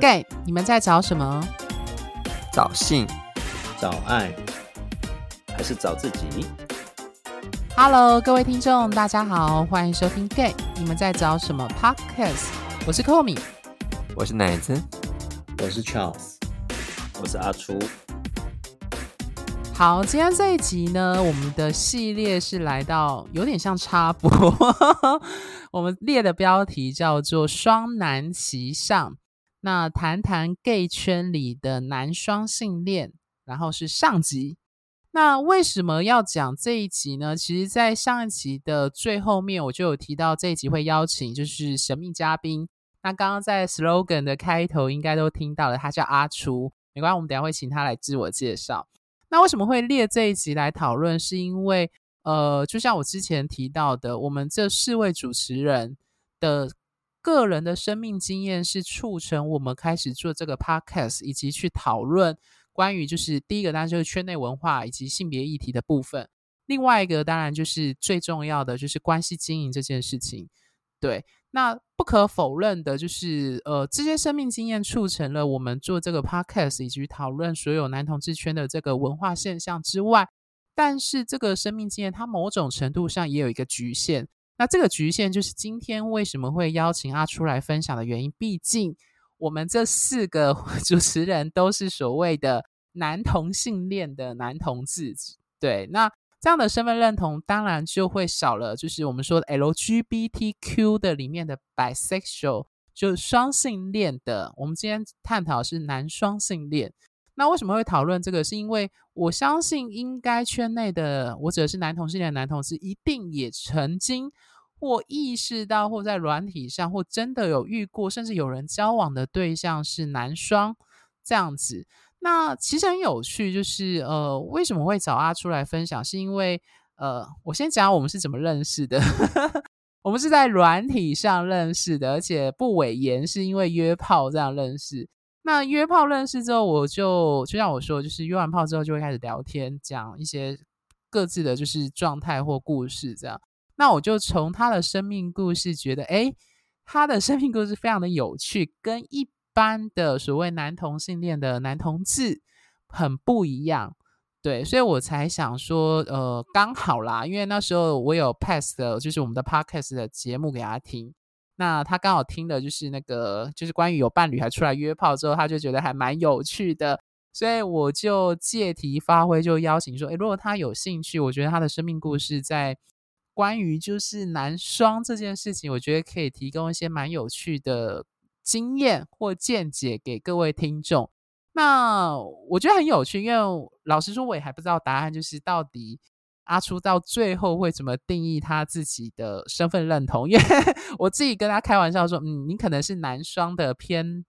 gay，你们在找什么？找性、找爱，还是找自己？Hello，各位听众，大家好，欢迎收听 gay，你们在找什么 Podcast？我是 Komi，我是奶子，我是 Charles，我是阿初。好，今天这一集呢，我们的系列是来到有点像插播，我们列的标题叫做“双男齐上”，那谈谈 gay 圈里的男双性恋，然后是上集。那为什么要讲这一集呢？其实，在上一集的最后面，我就有提到这一集会邀请就是神秘嘉宾。那刚刚在 slogan 的开头应该都听到了，他叫阿初，没关系，我们等下会请他来自我介绍。那为什么会列这一集来讨论？是因为，呃，就像我之前提到的，我们这四位主持人的个人的生命经验是促成我们开始做这个 podcast，以及去讨论关于就是第一个当然就是圈内文化以及性别议题的部分，另外一个当然就是最重要的就是关系经营这件事情，对。那不可否认的就是，呃，这些生命经验促成了我们做这个 podcast 以及讨论所有男同志圈的这个文化现象之外，但是这个生命经验它某种程度上也有一个局限。那这个局限就是今天为什么会邀请阿出来分享的原因。毕竟我们这四个 主持人都是所谓的男同性恋的男同志，对，那。这样的身份认同当然就会少了，就是我们说的 LGBTQ 的里面的 bisexual，就是双性恋的。我们今天探讨是男双性恋。那为什么会讨论这个？是因为我相信，应该圈内的我指的是男同性恋男同志，一定也曾经或意识到，或在软体上，或真的有遇过，甚至有人交往的对象是男双这样子。那其实很有趣，就是呃，为什么会找阿出来分享？是因为呃，我先讲我们是怎么认识的。我们是在软体上认识的，而且不委言，是因为约炮这样认识。那约炮认识之后，我就就像我说，就是约完炮之后就会开始聊天，讲一些各自的就是状态或故事这样。那我就从他的生命故事觉得，哎，他的生命故事非常的有趣，跟一。般的所谓男同性恋的男同志很不一样，对，所以我才想说，呃，刚好啦，因为那时候我有 pass 的，就是我们的 podcast 的节目给他听，那他刚好听的就是那个，就是关于有伴侣还出来约炮之后，他就觉得还蛮有趣的，所以我就借题发挥，就邀请说，诶，如果他有兴趣，我觉得他的生命故事在关于就是男双这件事情，我觉得可以提供一些蛮有趣的。经验或见解给各位听众，那我觉得很有趣，因为老实说，我也还不知道答案，就是到底阿初到最后会怎么定义他自己的身份认同。因为我自己跟他开玩笑说，嗯，你可能是男双的偏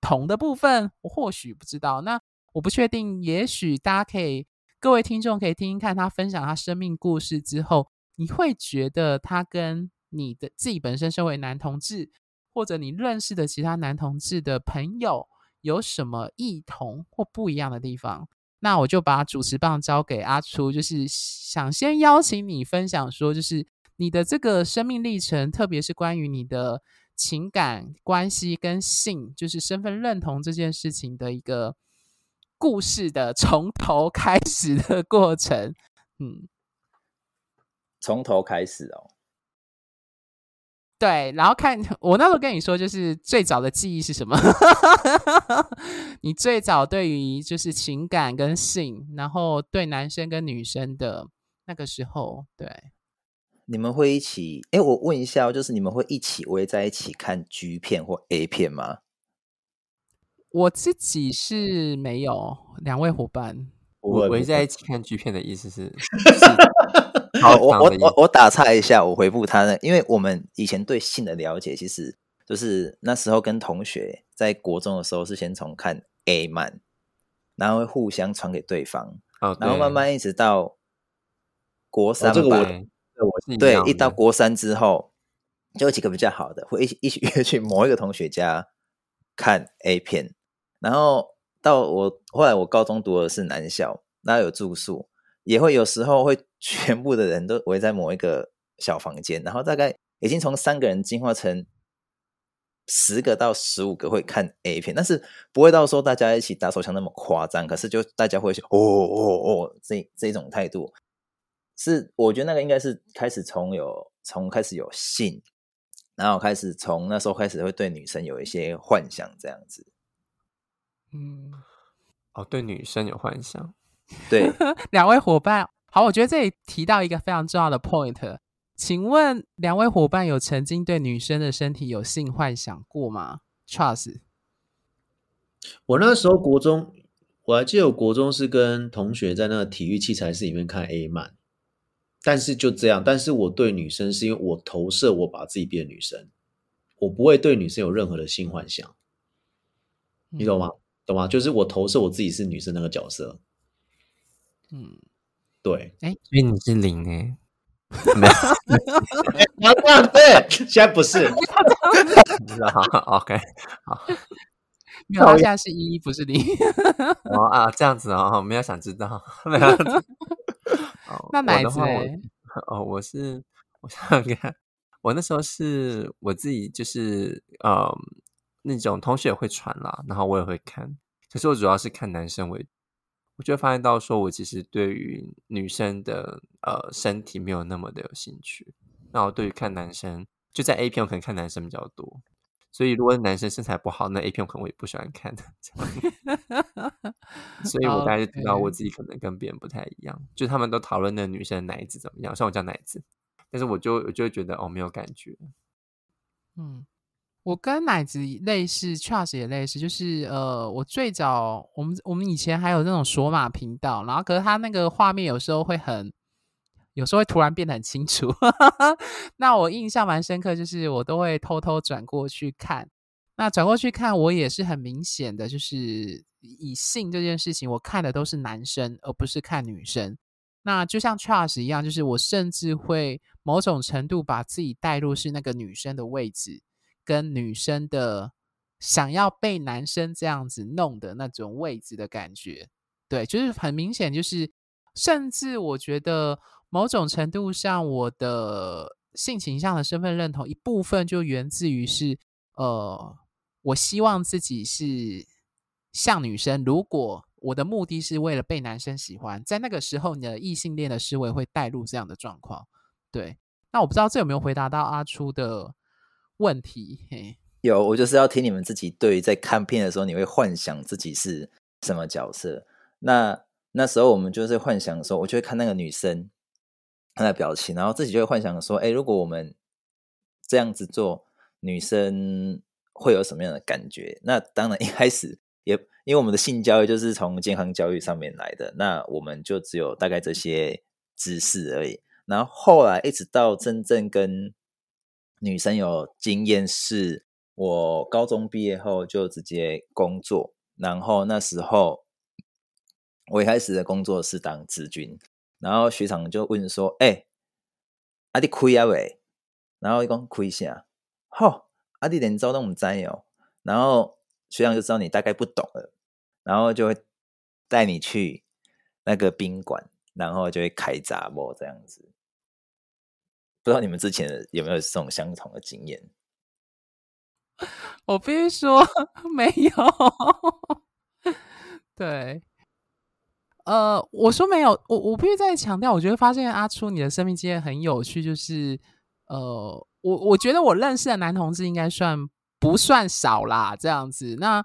同的部分，我或许不知道，那我不确定，也许大家可以，各位听众可以听听看他分享他生命故事之后，你会觉得他跟你的自己本身身为男同志。或者你认识的其他男同志的朋友有什么异同或不一样的地方？那我就把主持棒交给阿初，就是想先邀请你分享说，就是你的这个生命历程，特别是关于你的情感关系跟性，就是身份认同这件事情的一个故事的从头开始的过程。嗯，从头开始哦。对，然后看 我那时候跟你说，就是最早的记忆是什么？你最早对于就是情感跟性，然后对男生跟女生的那个时候，对，你们会一起？哎，我问一下，就是你们会一起围在一起看 G 片或 A 片吗？我自己是没有，两位伙伴，我围在一起看 G 片的意思是。好，我我我我打岔一下，我回复他呢，因为我们以前对性的了解，其实就是那时候跟同学在国中的时候是先从看 A 漫，然后会互相传给对方，然后慢慢一直到国三吧，对，一到国三之后，就有几个比较好的，会一起一起约去某一个同学家看 A 片，然后到我后来我高中读的是男校，那有住宿。也会有时候会全部的人都围在某一个小房间，然后大概已经从三个人进化成十个到十五个会看 A 片，但是不会到说大家一起打手枪那么夸张。可是就大家会说哦哦哦，这这种态度是我觉得那个应该是开始从有从开始有性，然后开始从那时候开始会对女生有一些幻想这样子。嗯，哦，对女生有幻想，对两位伙伴，好，我觉得这里提到一个非常重要的 point。请问两位伙伴有曾经对女生的身体有性幻想过吗？Charles，我那时候国中，我还记得我国中是跟同学在那个体育器材室里面看 A 漫，但是就这样。但是我对女生是因为我投射我把自己变女生，我不会对女生有任何的性幻想，你懂吗？懂吗？就是我投射我自己是女生那个角色。嗯，对，哎，所以你是零哎。没有，这样对，现在不是。好，OK，好。没有，现在是一，不是零。哦啊，这样子哦，没有想知道。那奶子？哦，我是，我想想看，我那时候是我自己，就是呃，那种同学也会传啦，然后我也会看，可是我主要是看男生为主。我就发现到，说我其实对于女生的呃身体没有那么的有兴趣。那我对于看男生，就在 A 片，我可能看男生比较多。所以如果男生身材不好，那 A 片我可能我也不喜欢看。所以我大概就知道我自己可能跟别人不太一样。就他们都讨论那女生奶子怎么样，像我叫奶子，但是我就我就会觉得哦，没有感觉。嗯。我跟奶子类似，Charles 也类似，就是呃，我最早我们我们以前还有那种索马频道，然后可是他那个画面有时候会很，有时候会突然变得很清楚。那我印象蛮深刻，就是我都会偷偷转过去看。那转过去看，我也是很明显的，就是以性这件事情，我看的都是男生，而不是看女生。那就像 Charles 一样，就是我甚至会某种程度把自己带入是那个女生的位置。跟女生的想要被男生这样子弄的那种位置的感觉，对，就是很明显，就是甚至我觉得某种程度上，我的性倾向的身份认同一部分就源自于是，呃，我希望自己是像女生。如果我的目的是为了被男生喜欢，在那个时候，你的异性恋的思维会带入这样的状况。对，那我不知道这有没有回答到阿初的。问题嘿，有我就是要听你们自己对于在看片的时候，你会幻想自己是什么角色？那那时候我们就是幻想的时候，我就会看那个女生她的表情，然后自己就会幻想说：哎，如果我们这样子做，女生会有什么样的感觉？那当然一开始也因为我们的性教育就是从健康教育上面来的，那我们就只有大概这些知识而已。然后后来一直到真正跟女生有经验是，我高中毕业后就直接工作，然后那时候我一开始的工作是当职军，然后学长就问说：“哎，阿弟亏啊喂？”然后一讲亏下，吼，阿弟连招都唔知哦。然后学长就知道你大概不懂了，然后就会带你去那个宾馆，然后就会开闸波这样子。不知道你们之前有没有这种相同的经验？我必须说 没有。对，呃，我说没有，我我必须再强调，我觉得发现阿初你的生命经验很有趣，就是呃，我我觉得我认识的男同志应该算不算少啦，这样子，那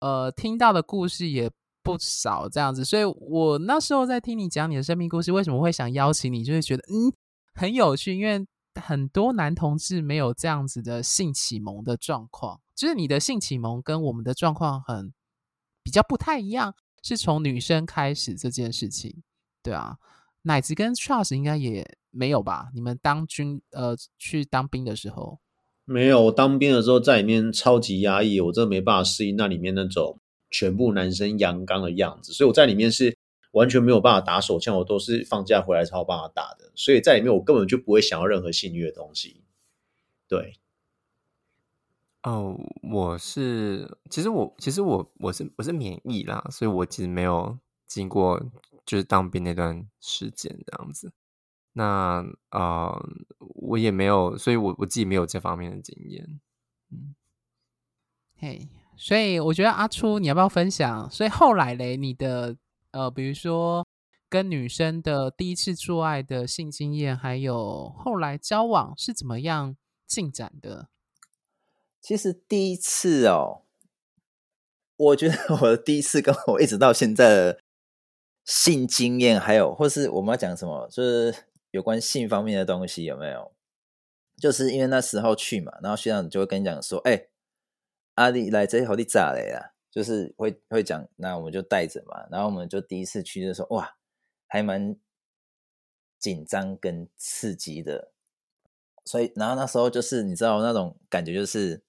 呃，听到的故事也不少，这样子，所以我那时候在听你讲你的生命故事，为什么会想邀请你，就是觉得嗯。很有趣，因为很多男同志没有这样子的性启蒙的状况，就是你的性启蒙跟我们的状况很比较不太一样，是从女生开始这件事情，对啊，奶子跟 Charles 应该也没有吧？你们当军呃去当兵的时候，没有，我当兵的时候在里面超级压抑，我真的没办法适应那里面那种全部男生阳刚的样子，所以我在里面是。完全没有办法打手枪，我都是放假回来才有办法打的，所以在里面我根本就不会想要任何性虐的东西。对，哦，我是，其实我其实我我是我是免疫啦，所以我其实没有经过就是当兵那段时间这样子。那啊，我也没有，所以我我自己没有这方面的经验。嗯，嘿，所以我觉得阿初，你要不要分享？所以后来嘞，你的呃，比如说跟女生的第一次做爱的性经验，还有后来交往是怎么样进展的？其实第一次哦，我觉得我的第一次跟我一直到现在的性经验，还有或是我们要讲什么，就是有关性方面的东西，有没有？就是因为那时候去嘛，然后学长就会跟你讲说：“哎，阿丽来这好你咋来呀？”就是会会讲，那我们就带着嘛。然后我们就第一次去就说：“哇，还蛮紧张跟刺激的。”所以，然后那时候就是你知道那种感觉，就是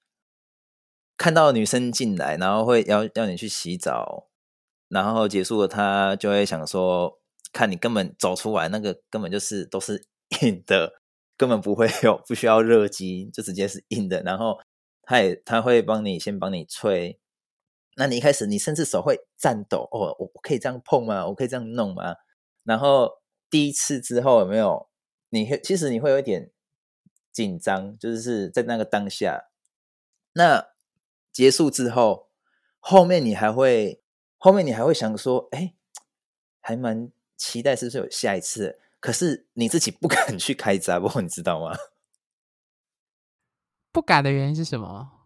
看到女生进来，然后会要要你去洗澡，然后结束了，他就会想说，看你根本走出来，那个根本就是都是 硬的。根本不会有不需要热机，就直接是硬的。然后他也他会帮你先帮你吹。那你一开始你甚至手会颤抖哦，我可以这样碰吗？我可以这样弄吗？然后第一次之后有没有？你其实你会有一点紧张，就是在那个当下。那结束之后，后面你还会后面你还会想说，哎，还蛮期待是不是有下一次？可是你自己不 敢去开闸，不你知道吗？不敢的原因是什么？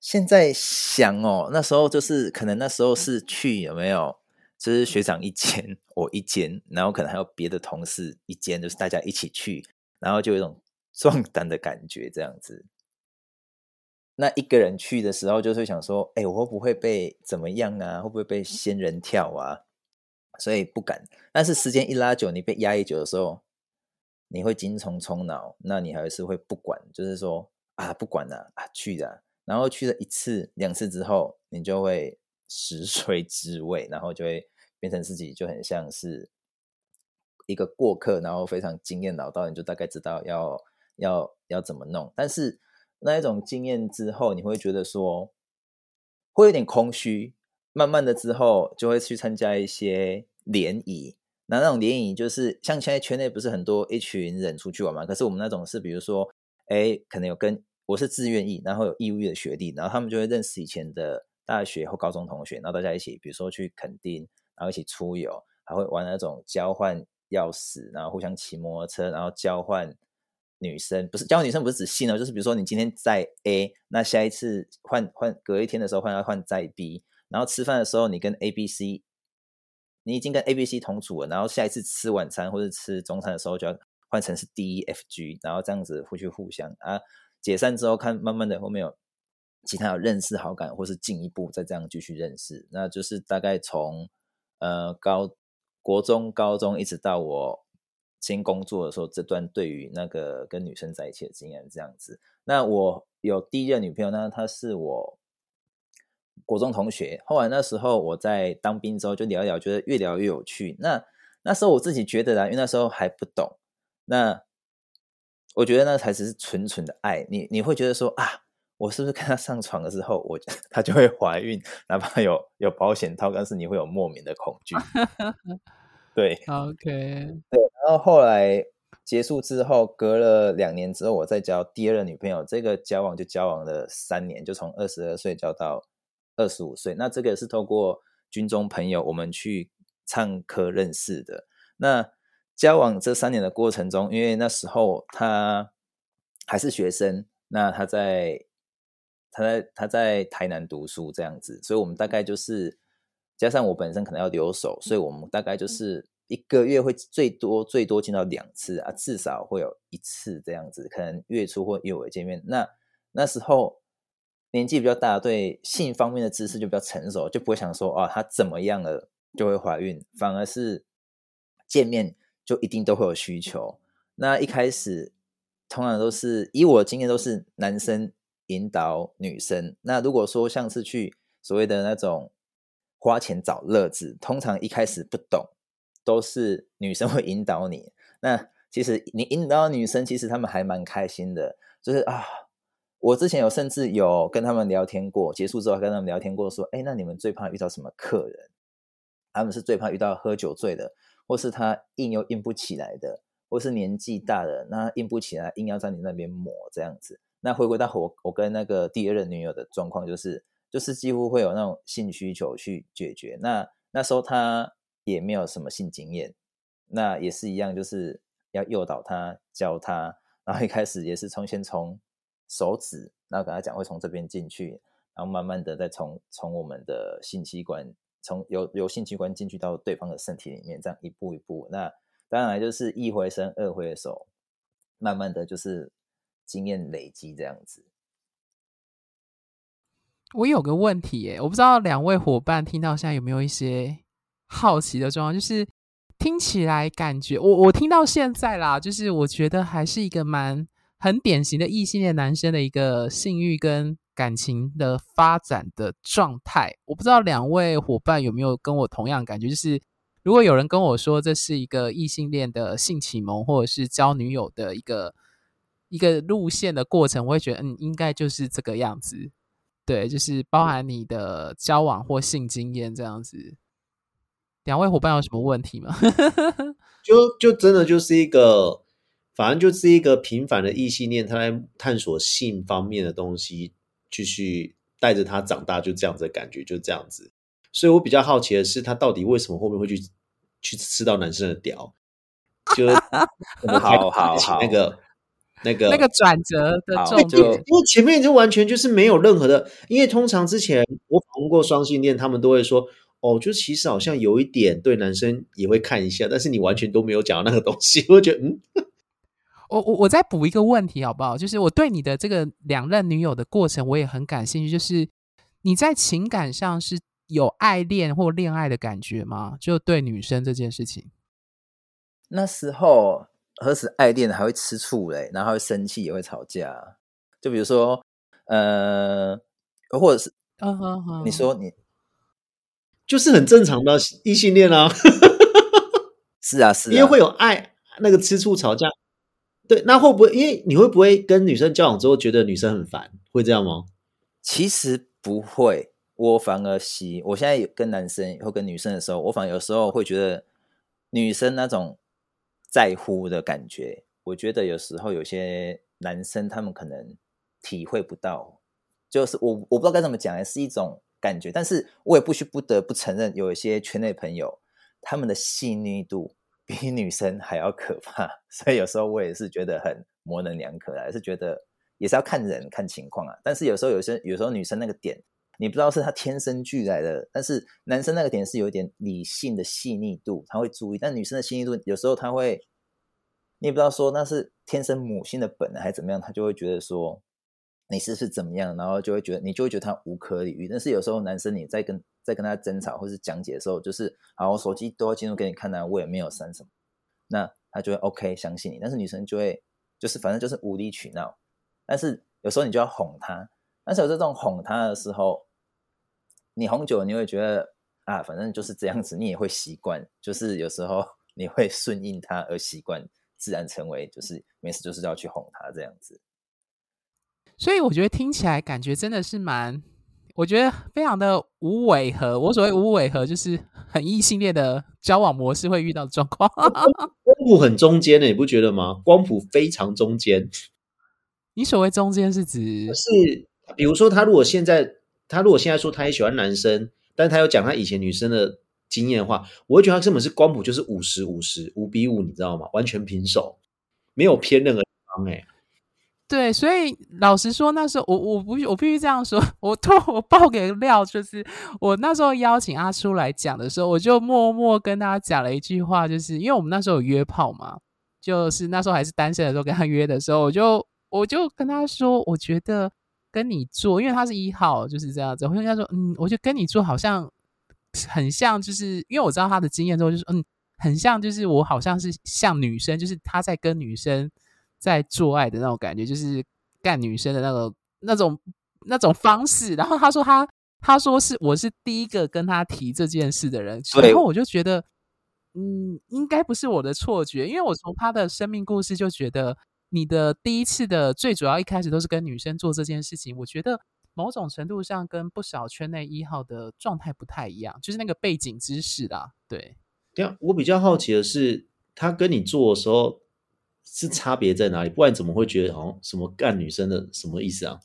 现在想哦，那时候就是可能那时候是去有没有？就是学长一间，我一间，然后可能还有别的同事一间，就是大家一起去，然后就有一种 壮胆的感觉，这样子。那一个人去的时候，就是想说，哎，我会不会被怎么样啊？会不会被仙人跳啊？所以不敢，但是时间一拉久，你被压抑久的时候，你会精虫充脑，那你还是会不管，就是说啊，不管了啊，去的，然后去了一次、两次之后，你就会食髓知味，然后就会变成自己就很像是一个过客，然后非常经验老道，你就大概知道要要要怎么弄。但是那一种经验之后，你会觉得说会有点空虚。慢慢的之后，就会去参加一些联谊。那那种联谊就是像现在圈内不是很多一群人出去玩嘛？可是我们那种是，比如说，哎，可能有跟我是自愿意，然后有义务的学弟，然后他们就会认识以前的大学或高中同学，然后大家一起，比如说去垦丁，然后一起出游，还会玩那种交换钥匙，然后互相骑摩托车，然后交换女生，不是交换女生，不是指性哦，就是比如说你今天在 A，那下一次换换隔一天的时候换要换在 B。然后吃饭的时候，你跟 A、B、C，你已经跟 A、B、C 同组了。然后下一次吃晚餐或者吃中餐的时候，就要换成是 D、E、F、G，然后这样子互去互相啊。解散之后，看慢慢的后面有其他有认识好感，或是进一步再这样继续认识。那就是大概从呃高国中、高中一直到我先工作的时候，这段对于那个跟女生在一起的经验这样子。那我有第一任女朋友，那她是我。国中同学，后来那时候我在当兵之后就聊一聊，觉得越聊越有趣。那那时候我自己觉得啦，因为那时候还不懂。那我觉得那才是纯纯的爱。你你会觉得说啊，我是不是跟他上床的时候，我 他就会怀孕？哪怕有有保险套，但是你会有莫名的恐惧。对，OK，对。然后后来结束之后，隔了两年之后，我再交第二任女朋友。这个交往就交往了三年，就从二十二岁交到。二十五岁，那这个是透过军中朋友，我们去唱歌认识的。那交往这三年的过程中，因为那时候他还是学生，那他在他在他在台南读书这样子，所以我们大概就是加上我本身可能要留守，所以我们大概就是一个月会最多最多见到两次啊，至少会有一次这样子，可能月初或月尾见面。那那时候。年纪比较大，对性方面的知识就比较成熟，就不会想说啊，她怎么样了就会怀孕，反而是见面就一定都会有需求。那一开始通常都是以我的经验，都是男生引导女生。那如果说像是去所谓的那种花钱找乐子，通常一开始不懂，都是女生会引导你。那其实你引导女生，其实他们还蛮开心的，就是啊。我之前有甚至有跟他们聊天过，结束之后跟他们聊天过，说：“哎，那你们最怕遇到什么客人？他们是最怕遇到喝酒醉的，或是他硬又硬不起来的，或是年纪大的那硬不起来，硬要在你那边磨这样子。那回归到我我跟那个第二任女友的状况，就是就是几乎会有那种性需求去解决。那那时候他也没有什么性经验，那也是一样，就是要诱导他教他，然后一开始也是从先从手指，然后跟他讲会从这边进去，然后慢慢的再从从我们的性器官，从由由性器官进去到对方的身体里面，这样一步一步。那当然就是一回生二回熟，慢慢的就是。经验累积这样子，我有个问题耶，我不知道两位伙伴听到现在有没有一些好奇的状况，就是听起来感觉我我听到现在啦，就是我觉得还是一个蛮很典型的异性恋男生的一个性欲跟感情的发展的状态。我不知道两位伙伴有没有跟我同样感觉，就是如果有人跟我说这是一个异性恋的性启蒙，或者是交女友的一个。一个路线的过程，我会觉得，嗯，应该就是这个样子，对，就是包含你的交往或性经验这样子。两位伙伴有什么问题吗？就就真的就是一个，反正就是一个平凡的异性恋，他在探索性方面的东西，继续带着他长大，就这样子的感觉，就这样子。所以我比较好奇的是，他到底为什么后面会去去吃到男生的屌？就 好好好那个。那个那个转折的重点，因为前面就完全就是没有任何的，因为通常之前我访问过双性恋，他们都会说，哦，就其实好像有一点对男生也会看一下，但是你完全都没有讲到那个东西，我觉得，嗯，我我我再补一个问题好不好？就是我对你的这个两任女友的过程，我也很感兴趣，就是你在情感上是有爱恋或恋爱的感觉吗？就对女生这件事情，那时候。何止爱恋，还会吃醋嘞，然后会生气，也会吵架。就比如说，呃，或者是，嗯哼哼，你说你就是很正常的异性恋啊。是啊，是，因为会有爱，那个吃醋吵架。对，那会不会？因为你会不会跟女生交往之后觉得女生很烦？会这样吗？其实不会，我反而喜。我现在跟男生或跟女生的时候，我反而有时候会觉得女生那种。在乎的感觉，我觉得有时候有些男生他们可能体会不到，就是我我不知道该怎么讲，是一种感觉。但是我也不需不得不承认，有一些圈内朋友他们的细腻度比 女生还要可怕，所以有时候我也是觉得很模棱两可，还是觉得也是要看人看情况啊。但是有时候有些有时候女生那个点。你不知道是她天生俱来的，但是男生那个点是有点理性的细腻度，他会注意；但女生的细腻度有时候他会，你也不知道说那是天生母性的本能还是怎么样，他就会觉得说你是是怎么样，然后就会觉得你就会觉得他无可理喻。但是有时候男生你在跟在跟他争吵或是讲解的时候，就是好，我手机都要进入给你看呢，我也没有删什么，那他就会 OK 相信你。但是女生就会就是反正就是无理取闹，但是有时候你就要哄她，但是有这种哄她的时候。你红酒，你会觉得啊，反正就是这样子，你也会习惯。就是有时候 你会顺应他而习惯，自然成为就是没事就是要去哄他这样子。所以我觉得听起来感觉真的是蛮，我觉得非常的无违和。我所谓无违和，就是很异性恋的交往模式会遇到的状况。光谱很中间的，你不觉得吗？光谱非常中间。你所谓中间是指是，比如说他如果现在。他如果现在说他也喜欢男生，但是他有讲他以前女生的经验的话，我会觉得他根本是光谱就是五十五十五比五，你知道吗？完全平手，没有偏任何地方。哎，对，所以老实说，那时候我我不我必须这样说，我突我爆给料，就是我那时候邀请阿叔来讲的时候，我就默默跟他讲了一句话，就是因为我们那时候有约炮嘛，就是那时候还是单身的时候跟他约的时候，我就我就跟他说，我觉得。跟你做，因为他是一号，就是这样子。我跟他说，嗯，我就跟你做，好像很像，就是因为我知道他的经验之后，就是嗯，很像，就是我好像是像女生，就是他在跟女生在做爱的那种感觉，就是干女生的那个那种那种方式。然后他说他他说是我是第一个跟他提这件事的人，然后我就觉得，嗯，应该不是我的错觉，因为我从他的生命故事就觉得。你的第一次的最主要一开始都是跟女生做这件事情，我觉得某种程度上跟不少圈内一号的状态不太一样，就是那个背景知识啦。对，对啊，我比较好奇的是，他跟你做的时候是差别在哪里？不然怎么会觉得好像什么干女生的什么意思啊？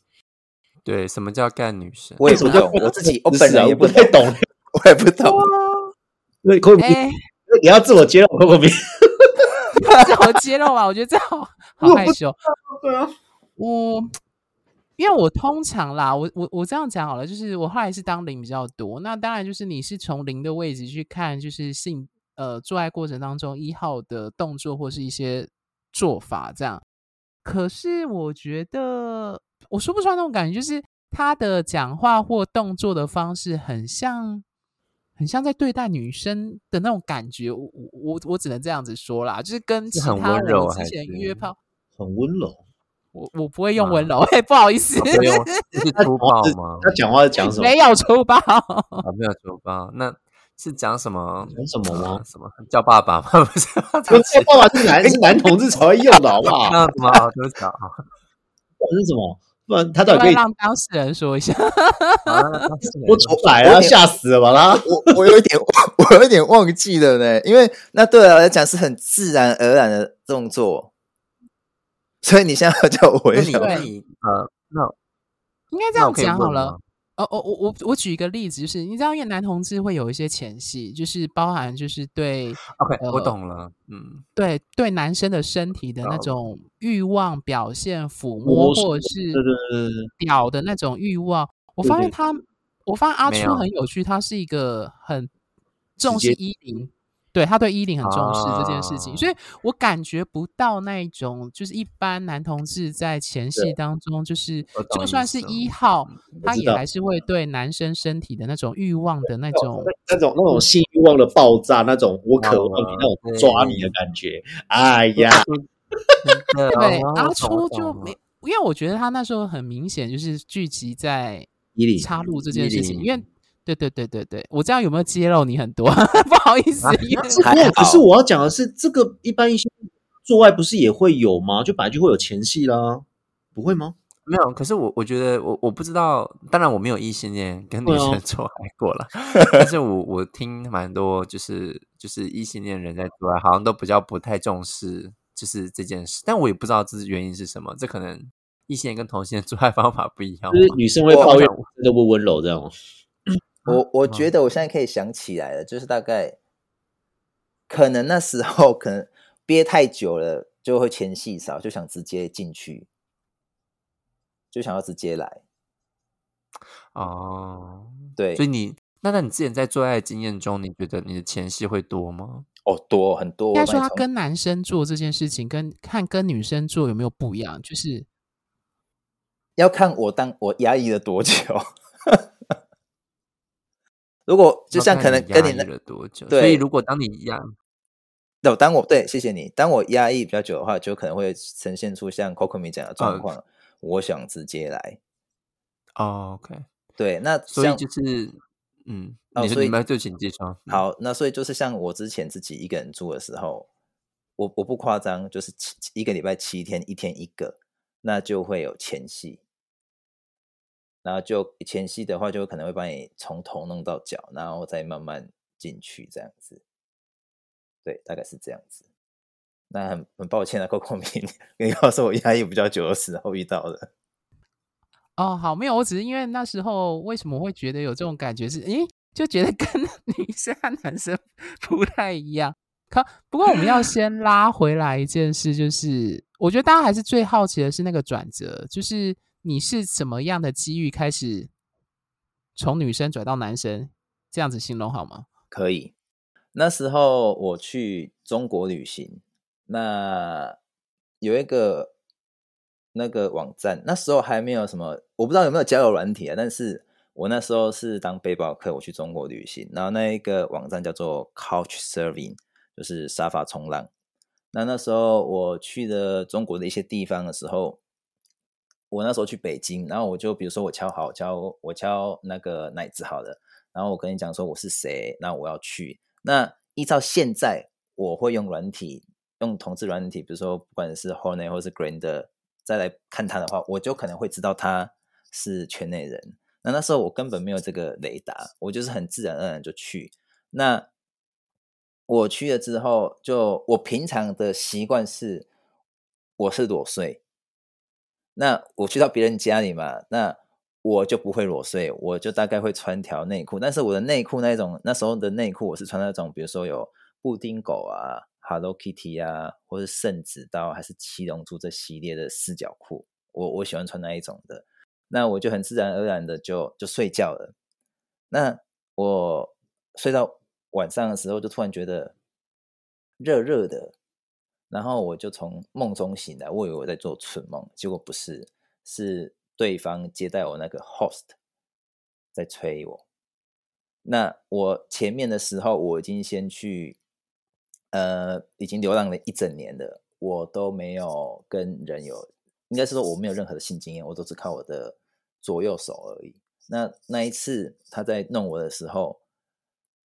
对，什么叫干女生？我也不懂，我自己 我本人也不太懂，我也不懂。对，可以，你要自我揭露，可不可以？自我揭露啊！我觉得这好 好害羞。对啊，我因为我通常啦，我我我这样讲好了，就是我后来是当零比较多。那当然就是你是从零的位置去看，就是性呃做爱过程当中一号的动作或是一些做法这样。可是我觉得。我说不出来那种感觉，就是他的讲话或动作的方式很像，很像在对待女生的那种感觉。我我我只能这样子说啦，就是跟其他人之前约炮很温柔。我我不会用温柔，哎，不好意思，是粗暴吗？他讲话讲什么？没有粗暴，没有粗暴，那是讲什么？讲什么吗？什么叫爸爸吗？不是，叫爸爸是男是男同志才会用的，好不好？那什么？好，对不起啊。是什么？不然他到底可以让当事人说一下？我重来啊！吓死了吧他！我我有一点我有一点忘记了呢，因为那对我来讲是很自然而然的动作，所以你现在叫我回你呃，那应该这样讲好了。哦哦，我我我举一个例子，就是你知道，因为男同志会有一些前戏，就是包含就是对，OK，我懂了，嗯，对对，男生的身体的那种欲望表现，抚摸或者是屌的那种欲望，我发现他，我发现阿初很有趣，他是一个很重视衣领。对他对衣领很重视这件事情，所以我感觉不到那一种，就是一般男同志在前戏当中，就是就算是一号，他也还是会对男生身体的那种欲望的那种那种那种性欲望的爆炸，那种我渴望你那种抓你的感觉。哎呀，对阿初就没，因为我觉得他那时候很明显就是聚集在衣领插入这件事情，因为。对对对对对，我这样有没有揭露你很多？不好意思，可是我要讲的是，这个一般一些做爱不是也会有吗？就本来就会有前戏啦，不会吗？没有，可是我我觉得我我不知道，当然我没有异性恋跟女生做爱过了，但是我我听蛮多，就是就是异性恋人在做爱，好像都比较不太重视就是这件事，但我也不知道这是原因是什么，这可能异性恋跟同性恋做爱方法不一样，就是女生会抱怨真的不温柔这样吗？我我觉得我现在可以想起来了，就是大概可能那时候可能憋太久了，就会前戏少，就想直接进去，就想要直接来。哦，对，所以你那那你之前在做爱经验中，你觉得你的前戏会多吗？哦，多很多。应该说他跟男生做这件事情，跟看跟女生做有没有不一样？就是要看我当我压抑了多久。如果就像可能跟你那了多久，所以如果当你压，对，当我对谢谢你，当我压抑比较久的话，就可能会呈现出像 Coco 米讲的状况。我想直接来。OK，对，那所以就是嗯，你说你们就请介绍。好，那所以就是像我之前自己一个人住的时候，我我不夸张，就是七一个礼拜七天，一天一个，那就会有前戏。然后就前戏的话，就可能会把你从头弄到脚，然后再慢慢进去这样子。对，大概是这样子。那很很抱歉啊，Coco 明，你告诉我压抑比较久的时候遇到的。哦，好，没有，我只是因为那时候为什么会觉得有这种感觉，是诶，就觉得跟 女生和男生 不太一样。可不过我们要先拉回来一件事，就是我觉得大家还是最好奇的是那个转折，就是。你是怎么样的机遇开始从女生转到男生？这样子形容好吗？可以。那时候我去中国旅行，那有一个那个网站，那时候还没有什么，我不知道有没有交友软体啊。但是我那时候是当背包客，我去中国旅行，然后那一个网站叫做 Couch Surfing，就是沙发冲浪。那那时候我去的中国的一些地方的时候。我那时候去北京，然后我就比如说我敲好敲我敲那个奶子好了，然后我跟你讲说我是谁，那我要去。那依照现在我会用软体，用同志软体，比如说不管是 Hornet 或是 Grinder，再来看他的话，我就可能会知道他是圈内人。那那时候我根本没有这个雷达，我就是很自然而然就去。那我去了之后，就我平常的习惯是。我是裸睡，那我去到别人家里嘛，那我就不会裸睡，我就大概会穿条内裤，但是我的内裤那一种那时候的内裤，我是穿那种，比如说有布丁狗啊、Hello Kitty 啊，或是圣子刀，还是七龙珠这系列的四角裤，我我喜欢穿那一种的，那我就很自然而然的就就睡觉了。那我睡到晚上的时候，就突然觉得热热的，然后我就从梦中醒来，我以为我在做春梦，结果不是，是。对方接待我那个 host 在催我，那我前面的时候我已经先去，呃，已经流浪了一整年了，我都没有跟人有，应该是说我没有任何的性经验，我都只靠我的左右手而已。那那一次他在弄我的时候，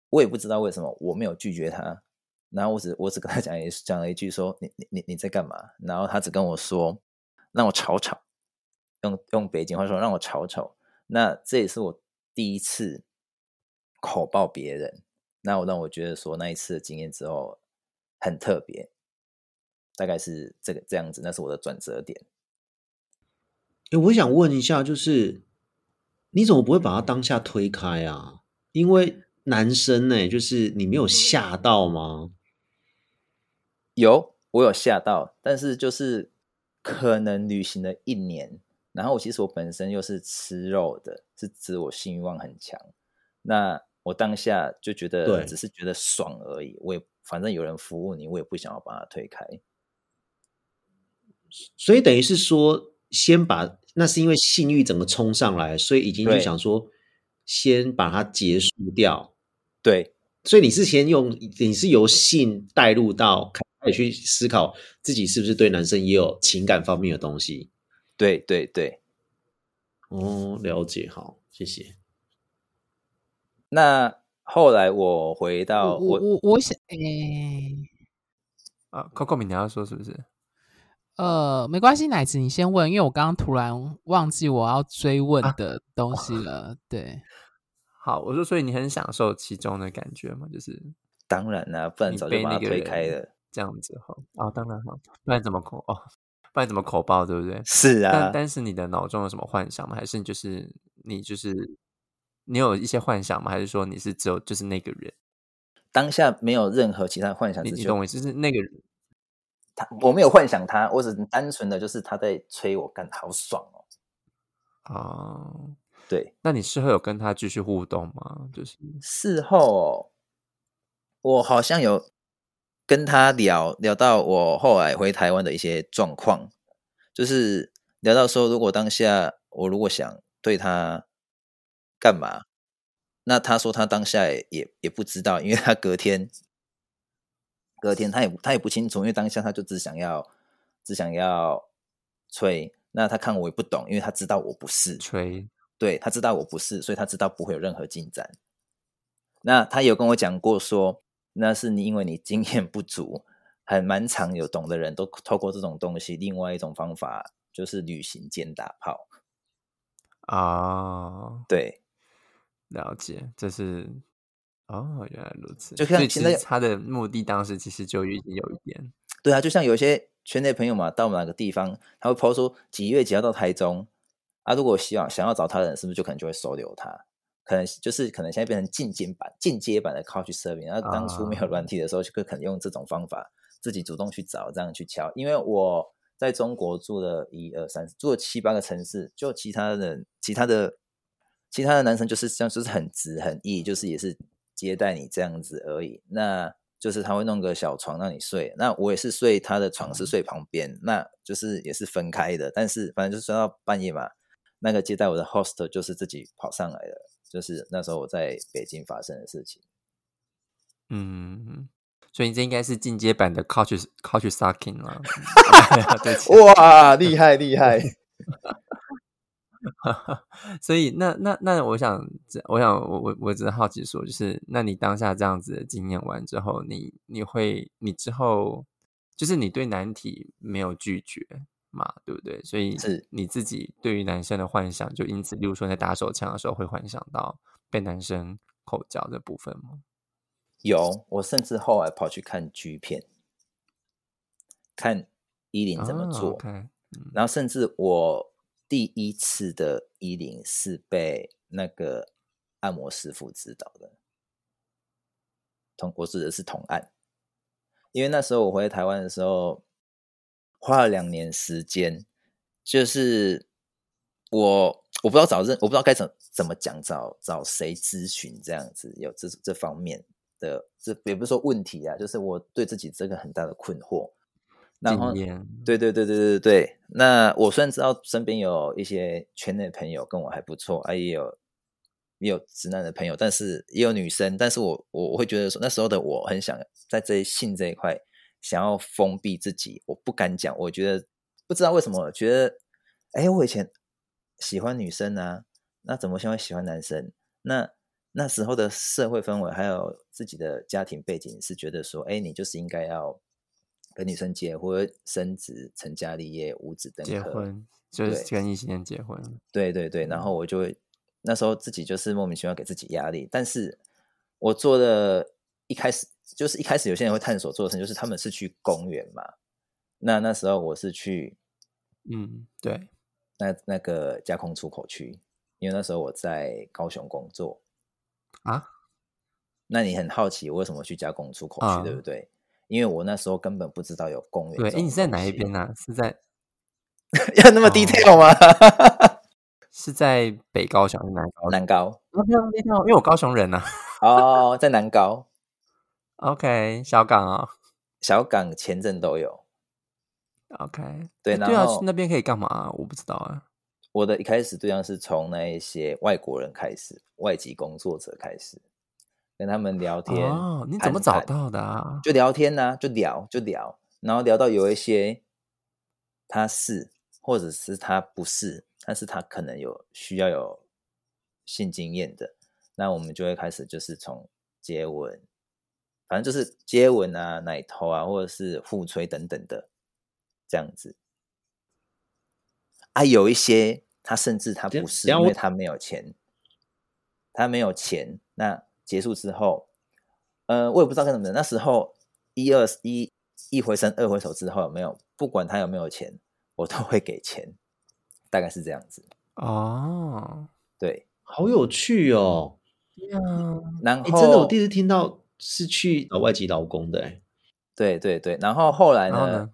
我也不知道为什么我没有拒绝他，然后我只我只跟他讲一讲了一句说你你你你在干嘛？然后他只跟我说让我吵吵。用用北京话说，让我吵吵。那这也是我第一次口爆别人。那我让我觉得说，那一次的经验之后很特别，大概是这个这样子。那是我的转折点。哎，我想问一下，就是你怎么不会把他当下推开啊？因为男生呢，就是你没有吓到吗？有，我有吓到，但是就是可能旅行了一年。然后我其实我本身又是吃肉的，是指我性欲望很强。那我当下就觉得，只是觉得爽而已。我也反正有人服务你，我也不想要把它推开。所以等于是说，先把那是因为性欲整个冲上来，所以已经就想说，先把它结束掉。对，所以你是先用你是由性带入到开始去思考自己是不是对男生也有情感方面的东西。对对对，哦，了解，好，谢谢。那后来我回到我我我想，哎，啊，Coco 你要说是不是？呃，没关系，奶子你先问，因为我刚刚突然忘记我要追问的东西了。对，好，我说，所以你很享受其中的感觉吗？就是当然啦，不然早就把它推开了。这样子哈，哦，当然好，不然怎么口哦？不然怎么口爆，对不对？是啊，但但是你的脑中有什么幻想吗？还是就是你就是你有一些幻想吗？还是说你是只有就是那个人当下没有任何其他幻想？你你懂我意思？是那个人，他我没有幻想他，我只是单纯的就是他在催我干，好爽哦！哦，对，那你事后有跟他继续互动吗？就是事后，我好像有。跟他聊聊到我后来回台湾的一些状况，就是聊到说，如果当下我如果想对他干嘛，那他说他当下也也不知道，因为他隔天隔天他也他也不清楚，因为当下他就只想要只想要吹，那他看我也不懂，因为他知道我不是吹，对他知道我不是，所以他知道不会有任何进展。那他有跟我讲过说。那是你因为你经验不足，很蛮常有懂的人都透过这种东西。另外一种方法就是旅行兼打炮啊，对，了解，这是哦，原来如此。就像现在他的目的当时其实就已经有一点，对啊，就像有一些圈内朋友嘛，到哪个地方他会抛出几月几号到台中啊，如果希望想要找他的人，是不是就可能就会收留他？可能就是可能现在变成进阶版、进阶版的 Couch Surfing，然后当初没有软体的时候，就可能用这种方法自己主动去找，这样去敲。因为我在中国住了一二三，住了七八个城市，就其他人、其他的、其他的男生就是这样就是很直很意，就是也是接待你这样子而已。那就是他会弄个小床让你睡，那我也是睡他的床是睡旁边，那就是也是分开的，但是反正就睡到半夜嘛。那个接待我的 host 就是自己跑上来的。就是那时候我在北京发生的事情，嗯，所以这应该是进阶版的 Couch Couch Sucking 了。哇，厉害厉害！所以那那那，我想我想我我我只是好奇说，就是那你当下这样子的经验完之后，你你会你之后就是你对难题没有拒绝。嘛，对不对？所以是你自己对于男生的幻想，就因此，例如说在打手枪的时候，会幻想到被男生口交的部分吗？有，我甚至后来跑去看 G 片，看伊林怎么做。哦然后甚至我第一次的衣领是被那个按摩师傅指导的，同我指的是同案，因为那时候我回台湾的时候花了两年时间，就是我我不知道找任我不知道该怎怎么讲找找谁咨询这样子有这这方面的这也不是说问题啊，就是我对自己这个很大的困惑。然后，对对对对对对。那我虽然知道身边有一些圈内朋友跟我还不错，啊，也有也有直男的朋友，但是也有女生。但是我我我会觉得说，那时候的我很想在这性这一块想要封闭自己，我不敢讲。我觉得不知道为什么，觉得哎，我以前喜欢女生啊，那怎么现在喜欢男生？那那时候的社会氛围还有自己的家庭背景是觉得说，哎，你就是应该要。跟女生结婚、生子、成家立业、五子登科，结婚就是跟异性恋结婚。对对对，然后我就会那时候自己就是莫名其妙给自己压力，但是我做的一开始就是一开始有些人会探索做成，就是他们是去公园嘛，那那时候我是去，嗯，对，那那个加工出口区，因为那时候我在高雄工作啊，那你很好奇我为什么去加工出口区，对不对？因为我那时候根本不知道有公园。对，哎，你在哪一边呢？是在 要那么 detail 吗？是在北高雄还是南高？南高。那不用 detail，因为我高雄人呐。哦，在南高。OK，小港啊，小港前阵都有。OK，对，对啊，那边可以干嘛？我不知道啊。我的一开始对象是从那一些外国人开始，外籍工作者开始。跟他们聊天哦，你怎么找到的啊？就聊天呐、啊，就聊就聊，然后聊到有一些他是，或者是他不是，但是他可能有需要有性经验的，那我们就会开始就是从接吻，反正就是接吻啊、奶头啊，或者是互吹等等的这样子。啊，有一些他甚至他不是，因为他没有钱，他没有钱，那。结束之后，呃，我也不知道该怎么。那时候一二一一回生二回熟之后有没有？不管他有没有钱，我都会给钱，大概是这样子。哦，对，好有趣哦。嗯，然后真的，我第一次听到是去外籍劳工的。哎，对对对。然后后来呢？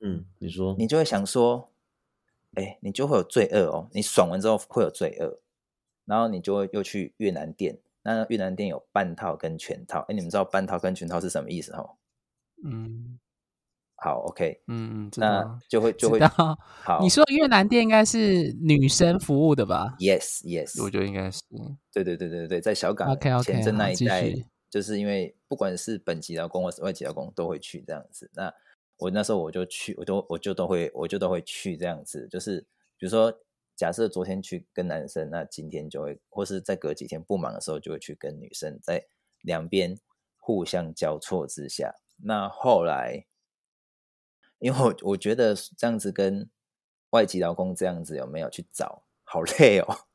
嗯，你说，你就会想说，哎，你就会有罪恶哦。你爽完之后会有罪恶，然后你就会又去越南店。那越南店有半套跟全套，哎，你们知道半套跟全套是什么意思哦？嗯，好，OK，嗯，那就会就会好。你说越南店应该是女生服务的吧？Yes，Yes，我觉得应该是。对对对对对，在小港前镇那一带，就是因为不管是本籍劳工或是外籍劳工都会去这样子。那我那时候我就去，我都我就都会我就都会去这样子，就是比如说。假设昨天去跟男生，那今天就会，或是再隔几天不忙的时候，就会去跟女生，在两边互相交错之下。那后来，因为我我觉得这样子跟外籍劳工这样子有没有去找，好累哦。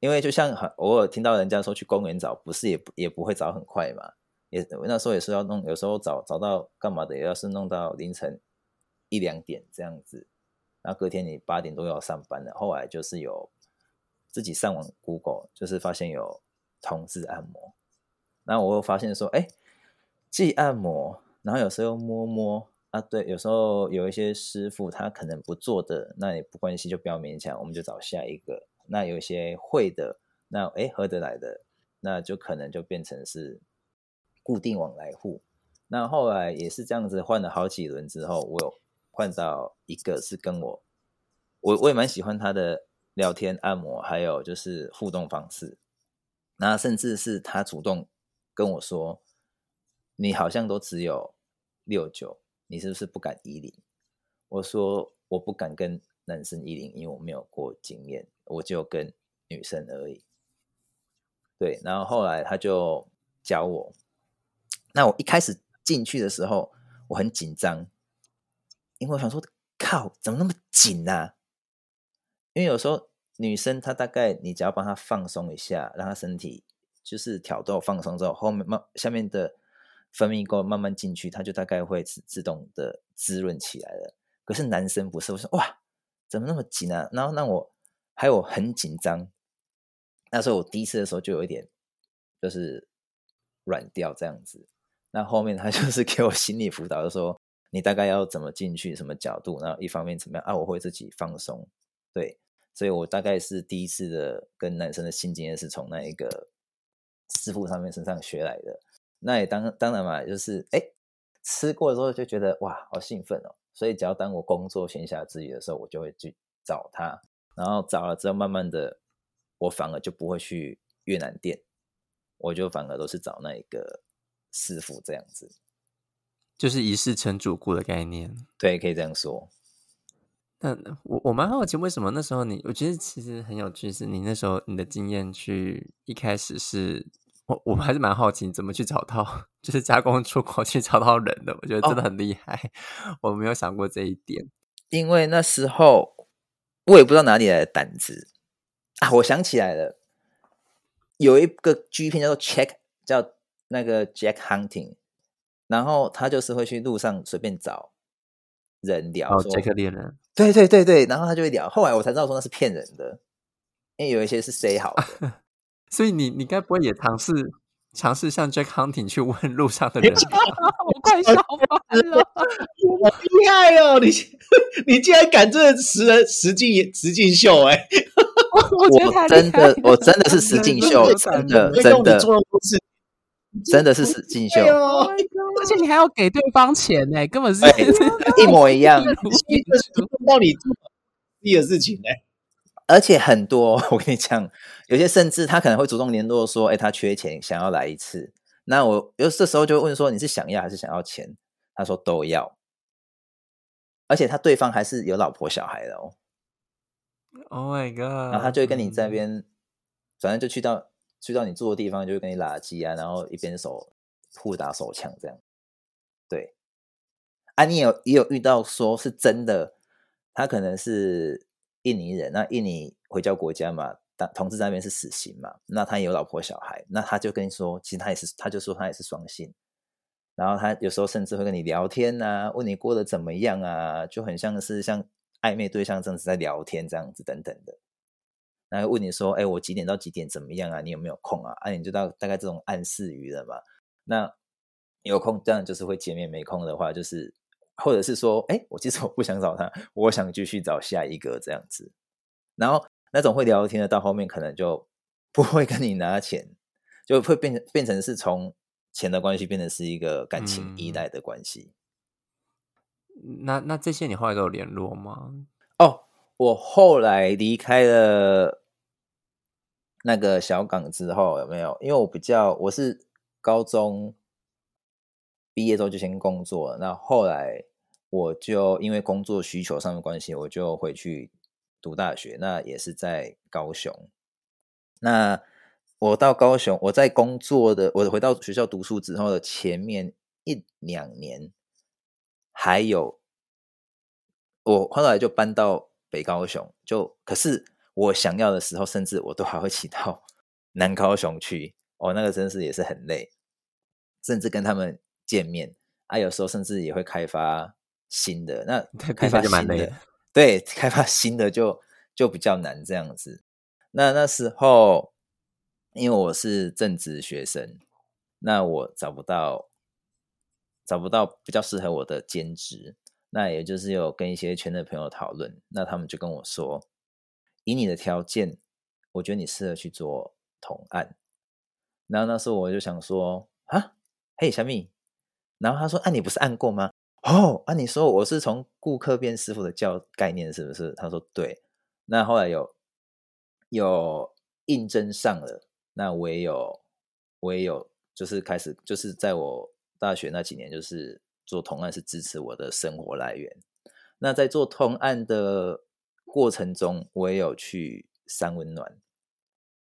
因为就像很偶尔听到人家说去公园找，不是也不也不会找很快嘛。也那时候也是要弄，有时候找找到干嘛的，也要是弄到凌晨一两点这样子。然后隔天你八点多要上班了，后来就是有自己上网 Google，就是发现有同志按摩。然后我又发现说，哎，既按摩，然后有时候摸摸啊，对，有时候有一些师傅他可能不做的，那也不关系，就不要勉强，我们就找下一个。那有些会的，那哎合得来的，那就可能就变成是固定往来户。那后来也是这样子换了好几轮之后，我有。换到一个是跟我，我我也蛮喜欢他的聊天、按摩，还有就是互动方式。那甚至是他主动跟我说：“你好像都只有六九，你是不是不敢一零？”我说：“我不敢跟男生一零，因为我没有过经验，我就跟女生而已。”对，然后后来他就教我。那我一开始进去的时候，我很紧张。因为我想说，靠，怎么那么紧呢？因为有时候女生她大概你只要帮她放松一下，让她身体就是挑逗放松之后，后面慢下面的分泌沟慢慢进去，她就大概会自自动的滋润起来了。可是男生不是，我说哇，怎么那么紧啊？然后让我还有很紧张。那时候我第一次的时候就有一点就是软掉这样子。那后面他 就是给我心理辅导，就说你大概要怎么进去，什么角度，然后一方面怎么样啊？我会自己放松，对。所以我大概是第一次的跟男生的性经验是从那一个师傅上面身上学来的。那也当当然嘛，就是哎，吃过之后就觉得哇，好兴奋哦。所以只要当我工作闲暇之余的时候，我就会去找他。然后找了之后，慢慢的，我反而就不会去越南店，我就反而都是找那一个师傅这样子，就是一世成主顾的概念。对，可以这样说。但我我蛮好奇，为什么那时候你？我觉得其实很有趣，是你那时候你的经验去一开始是，我我还是蛮好奇，怎么去找到就是加工出口去找到人的？我觉得真的很厉害，我没有想过这一点。因为那时候我也不知道哪里来的胆子啊！我想起来了，有一个 G 片叫做 Check，叫那个 Jack Hunting，然后他就是会去路上随便找人聊，哦，杰克猎人。对对对对，然后他就会聊。后来我才知道说那是骗人的，因为有一些是 say 好的。所以你你该不会也尝试尝试向 Jack Hunting 去问路上的人？我快笑翻了！好厉害哦！你你竟然敢这实人实境实境秀？哎，我真的我真的是实境秀，真的真的真的是实境秀。而且你还要给对方钱呢，根本是一模一样。到你做第的事情呢？而且很多，我跟你讲，有些甚至他可能会主动联络说：“哎，他缺钱，想要来一次。”那我有这时候就问说：“你是想要还是想要钱？”他说：“都要。”而且他对方还是有老婆小孩的哦。Oh my god！然后他就会跟你在边，反正就去到去到你住的地方，就会跟你拉机啊，然后一边手互打手枪这样。对，啊，你有也有遇到说是真的，他可能是印尼人，那印尼回教国家嘛，但同志那边是死刑嘛，那他也有老婆小孩，那他就跟你说，其实他也是，他就说他也是双性，然后他有时候甚至会跟你聊天啊，问你过得怎么样啊，就很像是像暧昧对象这样子在聊天这样子等等的，然后问你说，哎，我几点到几点怎么样啊？你有没有空啊？啊，你就到大概这种暗示语了嘛，那。有空当然就是会见面，没空的话就是，或者是说，哎，我其实我不想找他，我想继续找下一个这样子。然后那种会聊天的，到后面可能就 不会跟你拿钱，就会变成变成是从钱的关系变成是一个感情依赖的关系。那那这些你后来都有联络吗？哦，我后来离开了那个小港之后有没有？因为我比较我是高中。毕业之后就先工作，那后来我就因为工作需求上的关系，我就回去读大学。那也是在高雄。那我到高雄，我在工作的，我回到学校读书之后的前面一两年，还有我后来就搬到北高雄。就可是我想要的时候，甚至我都还会骑到 南高雄去。哦，那个真是也是很累，甚至跟他们。见面啊，有时候甚至也会开发新的。那开发新的，对，开发新的就就比较难这样子。那那时候，因为我是正职学生，那我找不到找不到比较适合我的兼职。那也就是有跟一些圈内朋友讨论，那他们就跟我说，以你的条件，我觉得你适合去做同案。然后那时候我就想说，啊，嘿，小米。然后他说：“啊，你不是按过吗？哦，啊，你说我是从顾客变师傅的教概念是不是？”他说：“对。”那后来有有应征上了，那我也有我也有，就是开始就是在我大学那几年，就是做同案是支持我的生活来源。那在做同案的过程中，我也有去三温暖。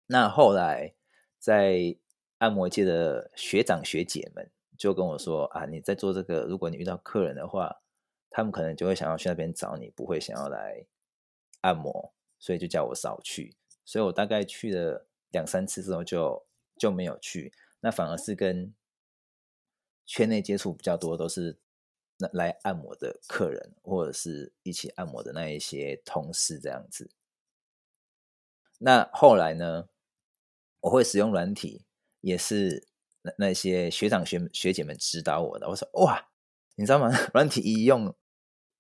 那后来在按摩界的学长学姐们。就跟我说啊，你在做这个，如果你遇到客人的话，他们可能就会想要去那边找你，不会想要来按摩，所以就叫我少去。所以我大概去了两三次之后，就就没有去。那反而是跟圈内接触比较多，都是那来按摩的客人，或者是一起按摩的那一些同事这样子。那后来呢，我会使用软体，也是那那些学长学学姐们指导我的。我说哇，你知道吗？软体一用